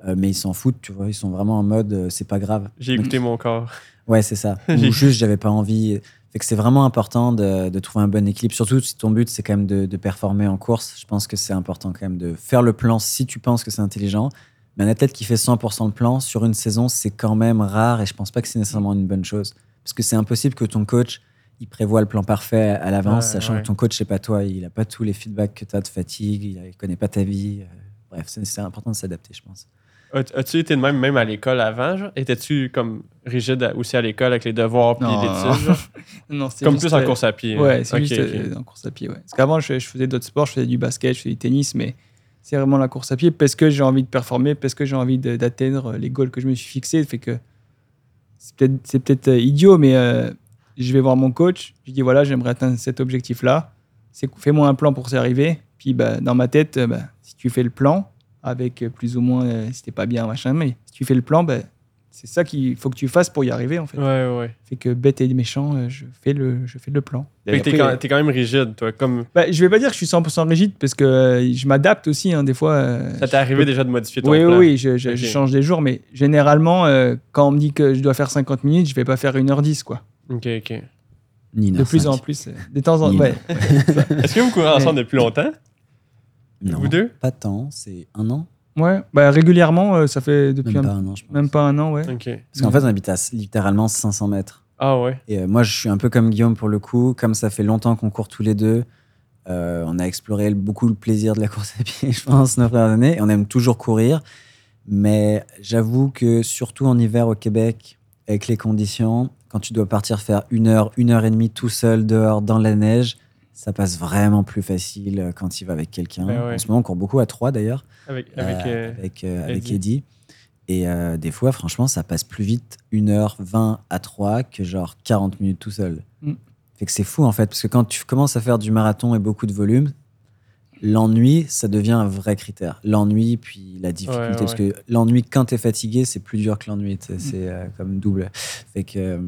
Euh, mais ils s'en foutent, tu vois. Ils sont vraiment en mode, euh, c'est pas grave. J'ai Donc, écouté mon corps. Ouais, c'est ça. Ou juste, j'avais pas envie. Fait que c'est vraiment important de, de trouver un bon équilibre. Surtout si ton but, c'est quand même de, de performer en course. Je pense que c'est important quand même de faire le plan si tu penses que c'est intelligent. Mais un athlète qui fait 100% le plan sur une saison, c'est quand même rare et je pense pas que c'est nécessairement une bonne chose. Parce que c'est impossible que ton coach, il prévoit le plan parfait à l'avance, Ouais, sachant ouais. que ton coach, c'est pas toi. Il a pas tous les feedbacks que tu as de fatigue, il, il connaît pas ta vie. Euh, Bref, c'est important de s'adapter, je pense. As- As-tu été de même, même à l'école avant? genre? Étais-tu comme rigide aussi à l'école avec les devoirs puis l'étude? genre? Non, c'est Comme juste, plus en euh, course à pied. Ouais, c'est Ok, juste ok. euh, en course à pied. Ouais. Parce qu'avant, je, je faisais d'autres sports, je faisais du basket, je faisais du tennis, mais c'est vraiment la course à pied parce que j'ai envie de performer, parce que j'ai envie d'atteindre les goals que je me suis fixés. Fait que c'est peut-être peut-être euh, idiot, mais euh, je vais voir mon coach, je dis voilà, j'aimerais atteindre cet objectif-là. Fais-moi un plan pour y arriver. Puis bah, dans ma tête, euh, bah, si tu fais le plan avec plus ou moins, t'es pas bien machin, mais si tu fais le plan, bah, c'est ça qu'il faut que tu fasses pour y arriver en fait. Ouais, ouais. Fait que bête et méchant, euh, je fais le, je fais le plan. Et Fait que t'es quand, t'es quand même rigide, toi. Comme bah, je vais pas dire que je suis 100% rigide parce que euh, je m'adapte aussi, hein, des fois. euh, ça t'est arrivé déjà de modifier ton oui, plan. oui, oui, je, je- Ok. je change des jours, mais généralement, euh, quand on me dit que je dois faire 50 minutes, je vais pas faire 1h10, quoi. Ok, ok. Ni De plus en plus. euh, De temps en temps. Ouais. Est-ce que vous courez ensemble depuis longtemps? Non, Vous deux? pas tant, c'est un an. Ouais. Bah, régulièrement, euh, ça fait depuis Même un- pas un an, je pense. même pas un an, ouais. Parce qu'en fait, on habite à littéralement 500 mètres. Ah ouais. Et euh, moi, je suis un peu comme Guillaume pour le coup. Comme ça fait longtemps qu'on court tous les deux, euh, on a exploré beaucoup le plaisir de la course à pied, je pense, nos premières années. Et on aime toujours courir. Mais j'avoue que surtout en hiver au Québec, avec les conditions, quand tu dois partir faire une heure, une heure et demie tout seul dehors dans la neige, ça passe vraiment plus facile euh, quand il va avec quelqu'un. Ben ouais. En ce moment, on court beaucoup à trois d'ailleurs Avec, avec, euh, euh, avec, euh, avec Eddie. Eddie. Et euh, des fois, franchement, ça passe plus vite 1h20 à 3 que genre 40 minutes tout seul. Mm. Fait que c'est fou en fait, parce que quand tu commences à faire du marathon et beaucoup de volume, l'ennui, ça devient un vrai critère. L'ennui, puis la difficulté. Ouais, Parce que l'ennui, quand tu es fatigué, c'est plus dur que l'ennui. sais, C'est comme double. Fait que,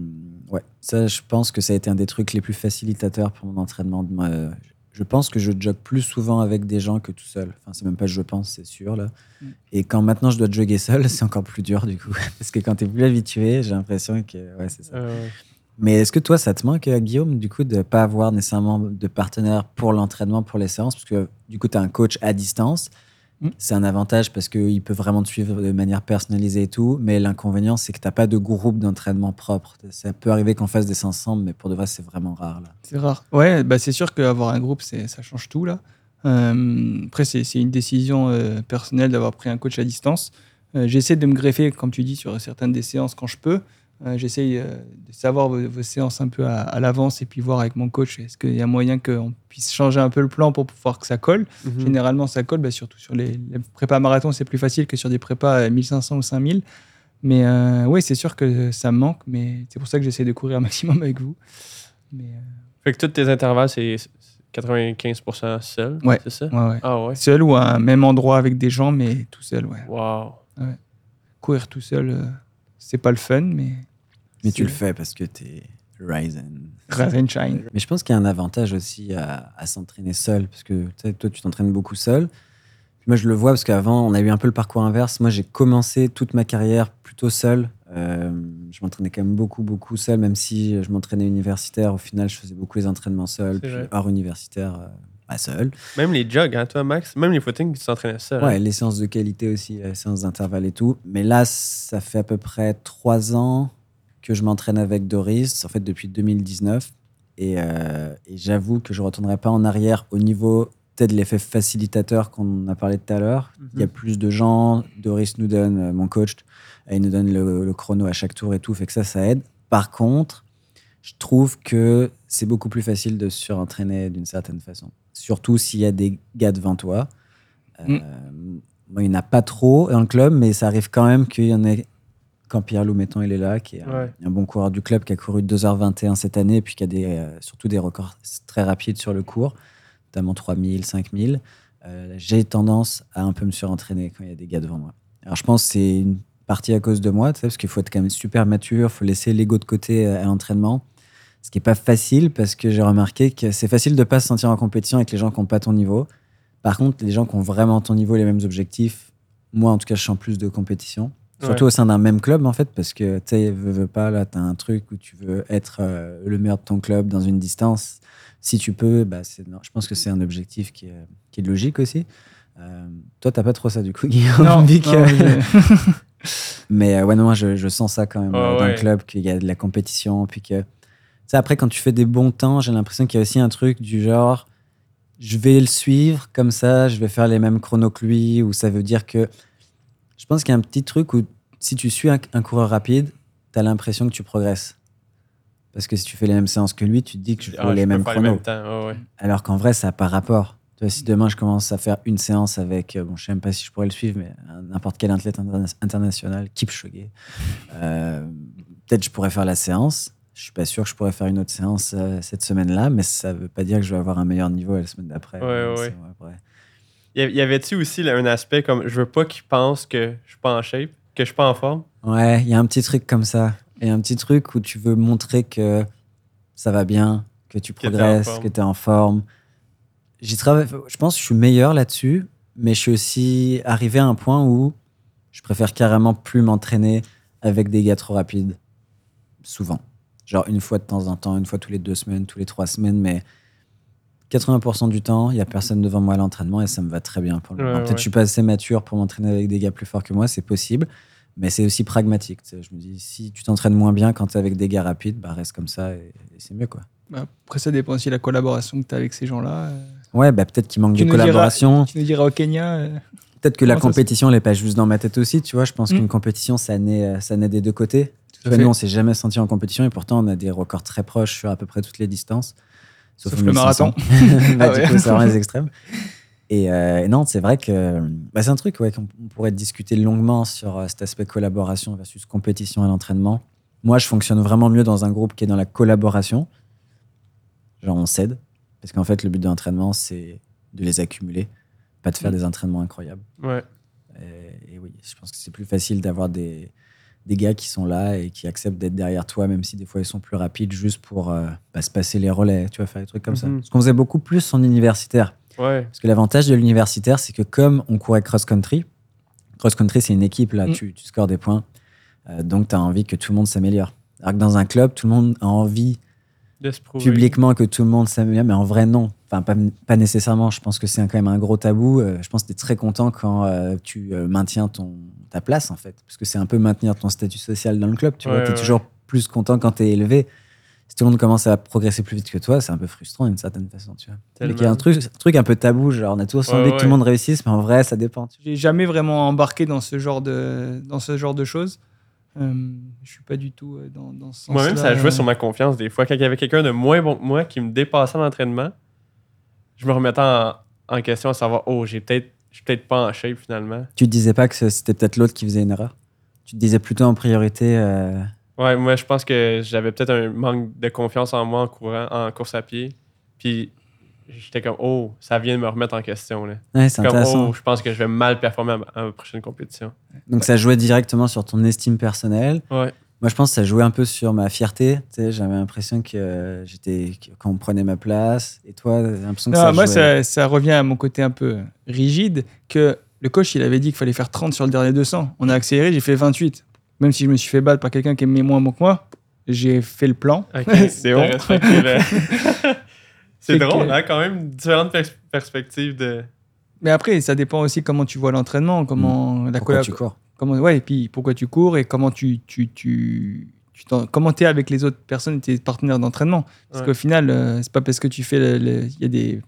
ouais, ça, je pense que ça a été un des trucs les plus facilitateurs pour mon entraînement. De ma- je pense que je jogue plus souvent avec des gens que tout seul. Enfin, c'est même pas je pense, c'est sûr. Là. Mm. Et quand maintenant je dois jogger seul, c'est encore plus dur du coup. Parce que quand tu es plus habitué, j'ai l'impression que. Ouais, c'est ça. euh, Mais est-ce que toi, ça te manque, euh, Guillaume, du coup, de ne pas avoir nécessairement de partenaire pour l'entraînement, pour les séances? Parce que du coup, tu as un coach à distance. Mm. C'est un avantage parce qu'il peut vraiment te suivre de manière personnalisée et tout. Mais l'inconvénient, c'est que tu n'as pas de groupe d'entraînement propre. Ça peut arriver qu'on fasse des séances ensemble, mais pour de vrai, c'est vraiment rare. Là. C'est rare. Ouais, bah c'est sûr qu'avoir un groupe, c'est- ça change tout là. Euh, après, c'est c'est une décision euh, personnelle d'avoir pris un coach à distance. Euh, J'essaie de me greffer, comme tu dis, sur certaines des séances quand je peux. Euh, J'essaie euh, de savoir vos, vos séances un peu à, à l'avance et puis voir avec mon coach est-ce qu'il y a moyen qu'on puisse changer un peu le plan pour pouvoir que ça colle. Mhm. Généralement, ça colle, bah, surtout sur les, les prépas marathon, c'est plus facile que sur des prépas à 1500 ou 5000. Mais euh, oui, c'est sûr que ça me manque, mais c'est pour ça que j'essaie de courir un maximum avec vous. Mais, euh, Fait que tous tes intervalles, c'est 95% seul. Ouais. C'est ça? ouais, ouais. Ah ouais. Seul ou à un même endroit avec des gens, mais tout seul, ouais. Wow. Courir tout seul, euh, c'est pas le fun, mais. Mais tu le fais parce que tu es. Rise and shine. Mais je pense qu'il y a un avantage aussi à, à s'entraîner seul, parce que toi, tu t'entraînes beaucoup seul. Puis moi, je le vois parce qu'avant, on a eu un peu le parcours inverse. Moi, j'ai commencé toute ma carrière plutôt seul. Euh, je m'entraînais quand même beaucoup, beaucoup seul, même si je m'entraînais universitaire. Au final, je faisais beaucoup les entraînements C'est puis vrai. hors universitaire, euh, pas seul. Même les jogs, hein, toi, Max? Même les footings, tu t'entraînais seul. Ouais, hein? les séances de qualité aussi, les séances d'intervalle et tout. Mais là, ça fait à peu près trois ans que je m'entraîne avec Doris, en fait depuis 2019. Et, euh, et j'avoue que je ne retournerai pas en arrière au niveau peut-être de l'effet facilitateur qu'on a parlé tout à l'heure. Mhm. Il y a plus de gens. Doris nous donne, euh, mon coach, euh, il nous donne le, le chrono à chaque tour et tout, fait que ça, ça aide. Par contre, je trouve que c'est beaucoup plus facile de surentraîner d'une certaine façon. Surtout s'il y a des gars devant toi. Euh, moi, il n'y en a pas trop dans le club, mais ça arrive quand même qu'il y en ait. Quand Pierre Lou, mettons, il est là, qui est un, Ouais. un bon coureur du club, qui a couru 2h21 cette année, et puis qui a des, euh, surtout des records très rapides sur le cours, notamment 3000, 5000. Euh, J'ai tendance à un peu me surentraîner quand il y a des gars devant moi. Alors, je pense que c'est une partie à cause de moi, parce qu'il faut être quand même super mature, il faut laisser l'ego de côté à l'entraînement. Ce qui n'est pas facile parce que j'ai remarqué que c'est facile de ne pas se sentir en compétition avec les gens qui n'ont pas ton niveau. Par contre, les gens qui ont vraiment ton niveau, les mêmes objectifs, moi en tout cas, je sens plus de compétition. Surtout Ouais. au sein d'un même club en fait, parce que tu sais, veux, veux pas, là, tu as un truc où tu veux être euh, le meilleur de ton club dans une distance. Si tu peux, bah, c'est- non, je pense que c'est un objectif qui est, qui est logique aussi. Euh, toi, t'as pas trop ça du coup, Guillaume. Non, que- j'ai- mais euh, ouais, non, moi, je, je sens ça quand même euh, dans ouais. le club, qu'il y a de la compétition. Puis que, tu sais, après, quand tu fais des bons temps, j'ai l'impression qu'il y a aussi un truc du genre, je vais le suivre comme ça, je vais faire les mêmes chronos que lui, ou ça veut dire que. Je pense qu'il y a un petit truc où si tu suis un, un coureur rapide, tu as l'impression que tu progresses. Parce que si tu fais les mêmes séances que lui, tu te dis que je fais Ah, les mêmes chronos. les mêmes temps. ouais, ouais. Alors qu'en vrai, ça n'a pas rapport. Tu vois, si demain je commence à faire une séance avec, euh, bon, je sais même pas si je pourrais le suivre, mais n'importe quel athlète interna- international, Kipchoge, euh, peut-être je pourrais faire la séance. Je suis pas sûr que je pourrais faire une autre séance euh, cette semaine-là, mais ça veut pas dire que je vais avoir un meilleur niveau la semaine d'après. Ouais, Euh, ouais. Y avait-tu aussi là, un aspect comme je veux pas qu'ils pensent que je suis pas en shape, que je suis pas en forme? Ouais, il y a un petit truc comme ça. Il y a un petit truc où tu veux montrer que ça va bien, que tu progresses, que tu es en forme. J'y travaille. Je pense que je suis meilleur là-dessus, mais je suis aussi arrivé à un point où je préfère carrément plus m'entraîner avec des gars trop rapides. Souvent. Genre une fois de temps en temps, une fois tous les deux semaines, tous les trois semaines, mais 80% du temps, il n'y a personne devant moi à l'entraînement et ça me va très bien pour le Ouais. Peut-être que je suis pas assez mature pour m'entraîner avec des gars plus forts que moi, c'est possible. Mais c'est aussi pragmatique. Je me dis, si tu t'entraînes moins bien quand tu es avec des gars rapides, bah reste comme ça et, et c'est mieux. quoi. Bah, Après, ça dépend aussi de la collaboration que tu as avec ces gens-là. euh. Ouais, bah peut-être qu'il manque Tu de diras- collaboration. Tu nous diras au Kenya. euh, Peut-être que la compétition, elle n'est pas juste dans ma tête aussi. Tu vois, je pense Mm. qu'une compétition, ça naît, euh, ça naît des deux côtés. Vois, nous, on s'est jamais senti en compétition et pourtant, on a des records très proches sur à peu près toutes les distances. Sauf le 1500. bah, Ah du ouais. coup, c'est vraiment les extrêmes. Et euh, non, c'est vrai que bah, c'est un truc ouais, qu'on on pourrait discuter longuement sur euh, cet aspect collaboration versus compétition à l'entraînement. Moi, je fonctionne vraiment mieux dans un groupe qui est dans la collaboration. Genre, on s'aide. Parce qu'en fait, le but de l'entraînement, c'est de les accumuler, pas de faire Mm. des entraînements incroyables. Ouais. Et, et oui, je pense que c'est plus facile d'avoir des, des gars qui sont là et qui acceptent d'être derrière toi, même si des fois ils sont plus rapides, juste pour euh, bah, se passer les relais, tu vois, faire des trucs comme ça. Mhm. Ce qu'on faisait beaucoup plus en universitaire. Ouais. Parce que l'avantage de l'universitaire, c'est que comme on courait cross-country, cross-country, c'est une équipe, là, Mm. tu, tu scores des points, euh, donc tu as envie que tout le monde s'améliore. Alors que dans un club, tout le monde a envie publiquement que tout le monde s'améliore, mais en vrai, non. Enfin pas, pas nécessairement, je pense que c'est quand même un gros tabou. Euh, je pense que tu es très content quand euh, tu euh, maintiens ton, ta place, en fait. Parce que c'est un peu maintenir ton statut social dans le club. Tu vois, Ouais, tu es ouais. toujours plus content quand tu es élevé. Si tout le monde commence à progresser plus vite que toi, c'est un peu frustrant d'une certaine façon, tu vois. Tellement. Qu'il y a un truc, un truc un peu tabou, genre on a toujours envie Ouais, que tout le monde réussisse, mais en vrai, ça dépend. J'ai jamais vraiment embarqué dans ce genre de, dans ce genre de choses. Euh, je suis pas du tout dans, dans ce sens Moi-même, ça jouait sur ma confiance des fois. Quand il y avait quelqu'un de moins bon que moi qui me dépassait en entraînement, je me remettais en, en question à savoir, oh, j'ai peut-être, je suis peut-être pas en shape finalement. Tu te disais pas que c'était peut-être l'autre qui faisait une erreur? Tu te disais plutôt en priorité. euh, Ouais, moi, je pense que j'avais peut-être un manque de confiance en moi en courant, en course à pied. Puis j'étais comme, oh, ça vient de me remettre en question. Là. Ouais, c'est Comme, oh, je pense que je vais mal performer à ma, à ma prochaine compétition. Donc ça jouait directement sur ton estime personnelle. Ouais. Moi, je pense que ça jouait un peu sur ma fierté. Tu sais, j'avais l'impression que euh, j'étais quand on prenait ma place. Et toi, j'ai l'impression que Non, ça moi, jouait. ça, ça revient à mon côté un peu rigide, que le coach, il avait dit qu'il fallait faire 30 sur le dernier 200. On a accéléré, j'ai fait 28. Même si je me suis fait battre par quelqu'un qui aimait moins bon que moi, j'ai fait le plan. Ok, C'est bon. C'est drôle, que- hein, quand même, différentes pers- perspectives de. Mais après, ça dépend aussi comment tu vois l'entraînement, comment la Pourquoi collab- tu cours comment ouais, et puis pourquoi tu cours et comment tu tu tu, comment t'es avec les autres personnes, tes partenaires d'entraînement? Parce Ouais. qu'au final, euh, c'est pas parce que tu fais, il y a des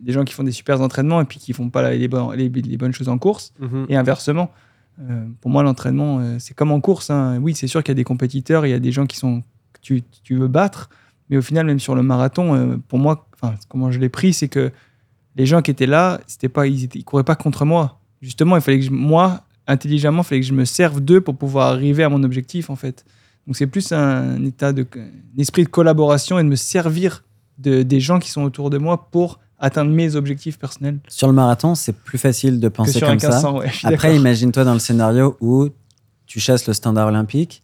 des gens qui font des super entraînements et puis qui font pas les, bonnes- les, les bonnes choses en course Mhm. et inversement. Euh, pour moi, l'entraînement, euh, c'est comme en course. hein. Oui, c'est sûr qu'il y a des compétiteurs, il y a des gens qui sont que tu, tu veux battre, mais au final, même sur le marathon, euh, pour moi, comment je l'ai pris, c'est que les gens qui étaient là, c'était pas, ils, étaient, ils couraient pas contre moi. Justement, il fallait que je- moi, intelligemment, il fallait que je me serve d'eux pour pouvoir arriver à mon objectif, en fait. Donc c'est plus un état de, un esprit de collaboration et de me servir de, des gens qui sont autour de moi pour atteindre mes objectifs personnels Sur le marathon, c'est plus facile de penser comme ça. 1500. Ouais, je suis Après, imagine-toi dans le scénario où tu chasses le standard olympique,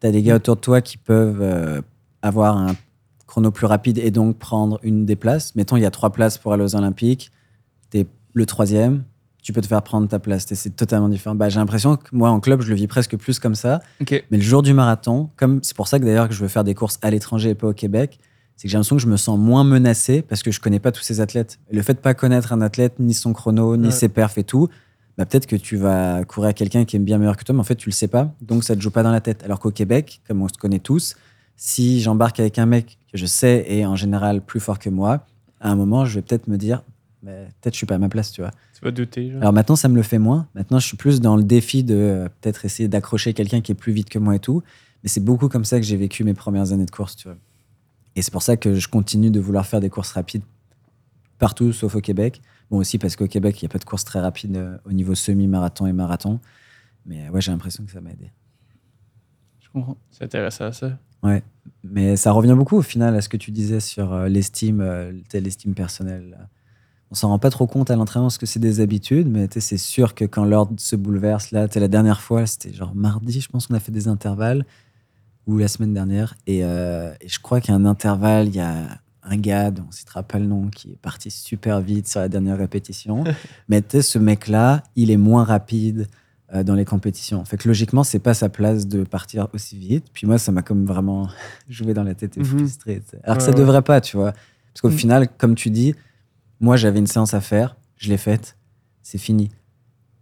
tu as des gars autour de toi qui peuvent euh, avoir un chrono plus rapide et donc prendre une des places. Mettons, il y a trois places pour aller aux Olympiques, tu es le troisième, tu peux te faire prendre ta place. C'est totalement différent. Bah, J'ai l'impression que moi, en club, je le vis presque plus comme ça. Mais le jour du marathon, comme c'est pour ça que d'ailleurs que je veux faire des courses à l'étranger et pas au Québec, c'est que j'ai l'impression que je me sens moins menacé parce que je connais pas tous ces athlètes. Le fait de pas connaître un athlète, ni son chrono, ni Ouais. ses perfs et tout, bah peut-être que tu vas courir à quelqu'un qui est bien meilleur que toi, mais en fait tu le sais pas, donc ça te joue pas dans la tête. Alors qu'au Québec, comme on se connaît tous, si j'embarque avec un mec que je sais est en général plus fort que moi, à un moment je vais peut-être me dire, mais peut-être je suis pas à ma place, tu vois. Tu vas douter. Genre. Alors maintenant, ça me le fait moins. Maintenant, je suis plus dans le défi de euh, peut-être essayer d'accrocher quelqu'un qui est plus vite que moi et tout. Mais c'est beaucoup comme ça que j'ai vécu mes premières années de course, tu vois. Et c'est pour ça que je continue de vouloir faire des courses rapides partout, sauf au Québec. Bon, aussi parce qu'au Québec, il n'y a pas de courses très rapides euh, au niveau semi-marathon et marathon. Mais ouais, j'ai l'impression que ça m'a aidé. Je comprends. C'est intéressant, ça. Ouais. Mais ça revient beaucoup au final à ce que tu disais sur euh, l'estime, euh, tu sais, l'estime personnelle. On s'en rend pas trop compte à l'entraînement parce que c'est des habitudes, mais c'est sûr que quand l'ordre se bouleverse, là, la dernière fois, c'était genre mardi, je pense qu'on a fait des intervalles, ou la semaine dernière, et, euh, et je crois qu'il y a un intervalle, il y a un gars, dont on citera pas le nom, qui est parti super vite sur la dernière répétition. mais ce mec-là, il est moins rapide euh, dans les compétitions. Fait que logiquement, c'est pas sa place de partir aussi vite. Puis moi, ça m'a comme vraiment joué dans la tête et Mhm. frustré. Alors que Ouais, ça ouais. devrait pas, tu vois. Parce qu'au Mhm. final, comme tu dis, moi, j'avais une séance à faire, je l'ai faite, c'est fini.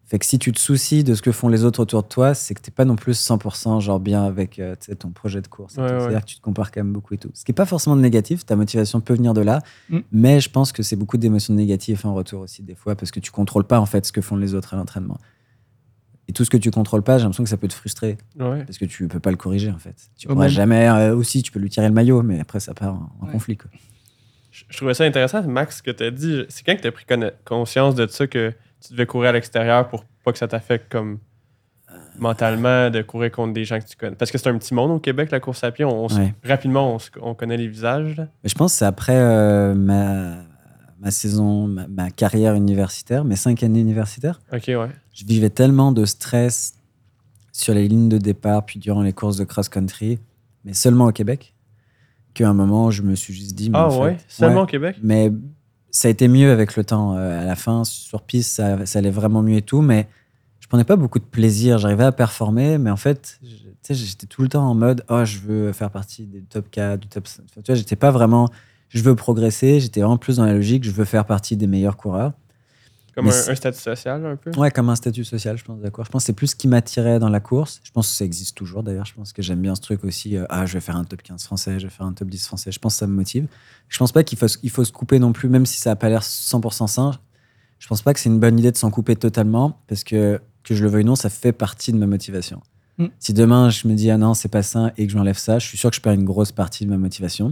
Fait que si tu te soucies de ce que font les autres autour de toi, c'est que t'es pas non plus 100% genre bien avec euh, ton projet de course. Ouais, ouais. C'est-à-dire que tu te compares quand même beaucoup et tout. Ce qui est pas forcément négatif, ta motivation peut venir de là, Mhm. mais je pense que c'est beaucoup d'émotions négatives en retour aussi des fois parce que tu contrôles pas en fait ce que font les autres à l'entraînement. Et tout ce que tu contrôles pas, j'ai l'impression que ça peut te frustrer Ouais. parce que tu peux pas le corriger en fait. Tu pourras jamais euh, aussi, tu peux lui tirer le maillot, mais après ça part en, conflit. Quoi. Je, trouvais ça intéressant, Max, ce que tu as dit. C'est quand que tu as pris conscience de ça que tu devais courir à l'extérieur pour pas que ça t'affecte comme mentalement de courir contre des gens que tu connais. Parce que c'est un petit monde au Québec, la course à pied. On, Ouais. Rapidement, on, connaît les visages. là. Mais je pense que c'est après euh, ma, ma saison, ma, ma carrière universitaire, mes cinq années universitaires. Ok, ouais. Je vivais tellement de stress sur les lignes de départ, puis durant les courses de cross-country, mais seulement au Québec, qu'à un moment, je me suis juste dit. mais Ah en fait? Seulement ouais. au Québec? Mais ça a été mieux avec le temps. Euh, à la fin, sur piste, ça, ça allait vraiment mieux et tout, mais je prenais pas beaucoup de plaisir. J'arrivais à performer, mais en fait, je- tu sais, j'étais tout le temps en mode, oh, je veux faire partie des top 4, du top 5. Enfin, tu vois, j'étais pas vraiment. je veux progresser. J'étais vraiment plus dans la logique, je veux faire partie des meilleurs coureurs. Comme Mais un, statut social, un peu? Ouais, comme un statut social, je pense, d'accord. Je pense que c'est plus ce qui m'attirait dans la course. Je pense que ça existe toujours, d'ailleurs. Je pense que j'aime bien ce truc aussi. euh, ah, je vais faire un top 15 français, je vais faire un top 10 français. Je pense que ça me motive. Je pense pas qu'il faut, se- il faut se couper non plus, même si ça n'a pas l'air 100% sain. Je pense pas que c'est une bonne idée de s'en couper totalement, parce que, que je le veuille ou non, ça fait partie de ma motivation. Mm. Si demain, je me dis, ah non, c'est pas sain, et que j'enlève ça, je suis sûr que je perds une grosse partie de ma motivation.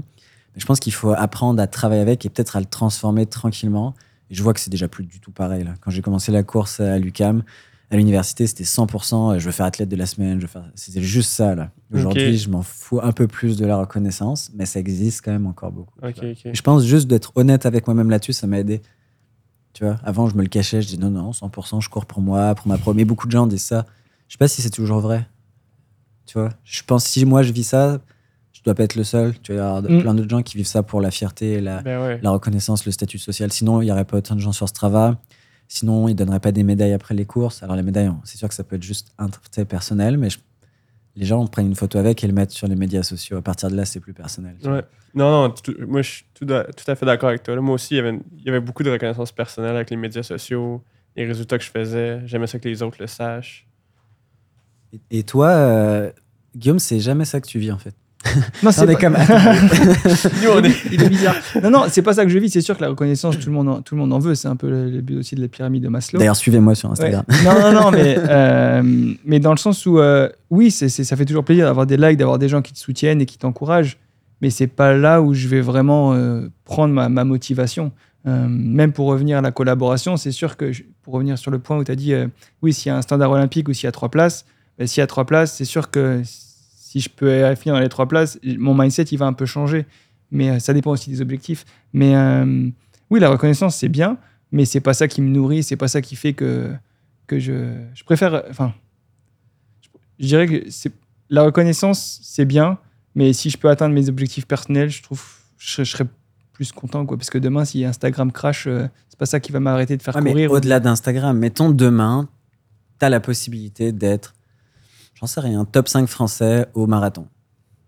Mais je pense qu'il faut apprendre à travailler avec et peut-être à le transformer tranquillement. Et je vois que c'est déjà plus du tout pareil. Là. Quand j'ai commencé la course à l'UCAM, à l'université, c'était 100%, euh, je veux faire athlète de la semaine, je veux faire... c'était juste ça. là. Aujourd'hui, je m'en fous un peu plus de la reconnaissance, mais ça existe quand même encore beaucoup. je pense juste d'être honnête avec moi-même là-dessus, ça m'a aidé. Tu vois, avant, je me le cachais, je dis non, non, 100%, je cours pour moi, pour ma pro. Mais beaucoup de gens disent ça. Je sais pas si c'est toujours vrai. Tu vois, je pense si moi je vis ça, dois pas être le seul. Tu vois, il y a Mm. plein d'autres gens qui vivent ça pour la fierté la, Ben ouais. la reconnaissance, le statut social. Sinon, il n'y aurait pas autant de gens sur Strava. Sinon, ils ne donneraient pas des médailles après les courses. Alors, les médailles, c'est sûr que ça peut être juste un trait personnel, mais je- les gens prennent une photo avec et le mettent sur les médias sociaux. À partir de là, c'est plus personnel. Ouais. Non, non, tout- moi, je suis tout, à- tout à fait d'accord avec toi. là. Moi aussi, il y, avait, une- il y avait beaucoup de reconnaissance personnelle avec les médias sociaux, les résultats que je faisais. J'aimais ça que les autres le sachent. Et, et toi, euh, Guillaume, c'est jamais ça que tu vis, en fait. Non, mais pas- comme- il est bizarre. Non, non, c'est pas ça que je vis. C'est sûr que la reconnaissance, tout le monde en, tout le monde en veut. C'est un peu le, le but aussi de la pyramide de Maslow. D'ailleurs, suivez-moi sur Ouais. Instagram. Non, non, non, mais, euh, mais dans le sens où, euh, oui, c'est, c'est- ça fait toujours plaisir d'avoir des likes, d'avoir des gens qui te soutiennent et qui t'encouragent, mais c'est pas là où je vais vraiment euh, prendre ma, ma motivation. Même pour revenir à la collaboration, c'est sûr que, je- pour revenir sur le point où tu as dit, oui, s'il y a un standard olympique ou s'il y a trois places, ben, s'il y a trois places, c'est sûr que si je peux finir dans les trois places, mon mindset, il va un peu changer. Mais euh, ça dépend aussi des objectifs. Mais euh, oui, la reconnaissance, c'est bien, mais c'est pas ça qui me nourrit, c'est pas ça qui fait que, que je, je préfère. Enfin, je, je dirais que la reconnaissance, c'est bien, mais si je peux atteindre mes objectifs personnels, je trouve je, serais- je serais plus content. Quoi, parce que demain, si Instagram crash, euh, c'est pas ça qui va m'arrêter de faire mais courir. au-delà d'Instagram, mettons demain, tu as la possibilité d'être, j'en sais rien, top 5 français au marathon.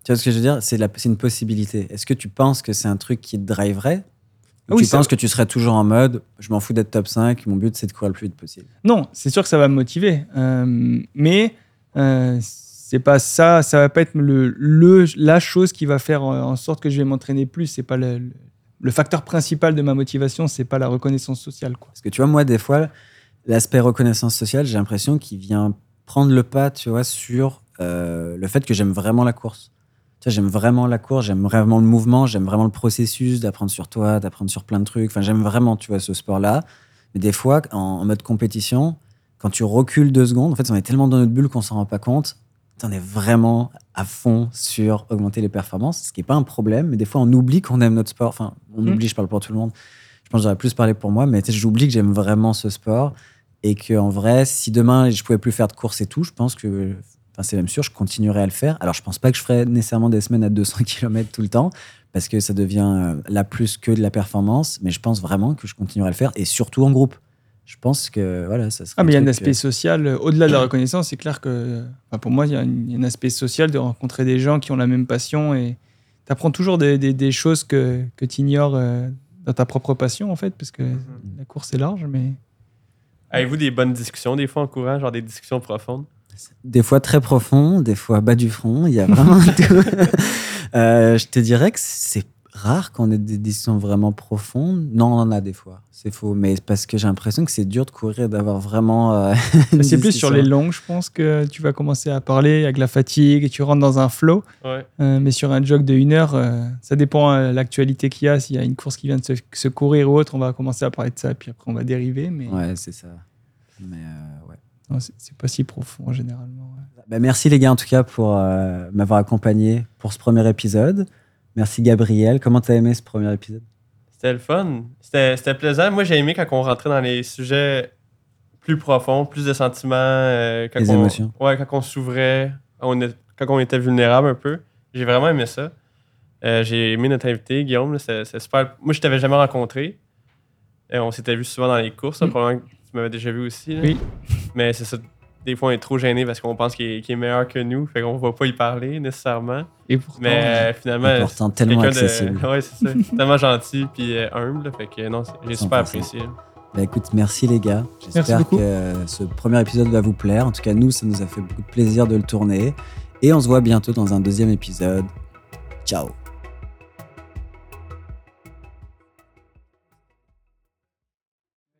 Tu vois ce que je veux dire? C'est une possibilité. Est-ce que tu penses que c'est un truc qui te driverait? Ou Oui, tu penses que tu serais toujours en mode je m'en fous d'être top 5, mon but c'est de courir le plus vite possible? Non, c'est sûr que ça va me motiver. Euh, mais euh, c'est pas ça, ça va pas être le, le- la chose qui va faire en sorte que je vais m'entraîner plus. C'est pas le, le- le facteur principal de ma motivation, c'est pas la reconnaissance sociale. Quoi. Parce que tu vois, moi, des fois, l'aspect reconnaissance sociale, j'ai l'impression qu'il vient prendre le pas, tu vois, sur euh, le fait que j'aime vraiment la course. Tu vois, j'aime vraiment la course, j'aime vraiment le mouvement, j'aime vraiment le processus d'apprendre sur toi, d'apprendre sur plein de trucs. Enfin, j'aime vraiment, tu vois, ce sport-là. Mais des fois, en, en mode compétition, quand tu recules deux secondes, en fait, on est tellement dans notre bulle qu'on s'en rend pas compte. On est vraiment à fond sur augmenter les performances, ce qui n'est pas un problème, mais des fois on oublie qu'on aime notre sport. Enfin, on Mm. oublie, je parle pour tout le monde. Je pense que j'aurais plus parlé pour moi, mais j'oublie que j'aime vraiment ce sport et que en vrai, si demain je pouvais plus faire de course et tout, je pense que, enfin, c'est même sûr, je continuerais à le faire. Alors, je pense pas que je ferais nécessairement des semaines à 200 km tout le temps parce que ça devient euh, là plus que de la performance, mais je pense vraiment que je continuerai à le faire et surtout en groupe. Je pense que voilà, ça serait. Ah, mais il y a un aspect euh, social, euh, au-delà de la reconnaissance, c'est clair que enfin, pour moi, il y, a un- il y a un aspect social de rencontrer des gens qui ont la même passion et tu apprends toujours des, des- des choses que, que tu ignores dans ta propre passion, en fait, parce que la course est large, mais. Avez-vous des bonnes discussions des fois en courant, genre des discussions profondes? des fois très profond, des fois bas du front. Il y a vraiment tout. Euh, je te dirais que c'est rare qu'on ait des discussions vraiment profondes. Non, on en a des fois. C'est faux. Mais parce que j'ai l'impression que c'est dur de courir et d'avoir vraiment. euh, une C'est plus sur les longues, je pense, que tu vas commencer à parler avec la fatigue et tu rentres dans un flow. Ouais. Euh, mais sur un jog de une heure, euh, ça dépend de l'actualité qu'il y a. S'il y a une course qui vient de se, se courir ou autre, on va commencer à parler de ça, puis après on va dériver. Mais Ouais, c'est ça. Mais euh, ouais. c'est c'est pas si profond généralement. ouais. Bah, merci les gars en tout cas pour euh, m'avoir accompagné pour ce premier épisode. Merci Gabriel. Comment t'as aimé ce premier épisode? C'était le fun. C'était c'était plaisant. Moi, j'ai aimé quand on rentrait dans les sujets plus profonds, plus de sentiments. euh, quand Les on- émotions. Ouais, quand on s'ouvrait, on est- quand on était vulnérable un peu. J'ai vraiment aimé ça. Euh, j'ai aimé notre invité, Guillaume. là, C'est c'est super. Moi, je t'avais jamais rencontré. Euh, on s'était vu souvent dans les courses. Mm. Probablement que tu m'avais déjà vu aussi. là. Oui. Mais c'est ça. Des fois, on est trop gêné parce qu'on pense qu'il est, meilleur que nous. Fait qu'on va pas y parler nécessairement. Et pourtant, Mais euh, finalement, Et pourtant, tellement de- accessible. ouais, c'est ça. tellement gentil puis euh, humble. Fait que non, j'ai super 100%. apprécié. Bah, écoute, merci les gars. Merci J'espère beaucoup. que euh, ce premier épisode va vous plaire. En tout cas, nous, ça nous a fait beaucoup de plaisir de le tourner. Et on se voit bientôt dans un deuxième épisode. Ciao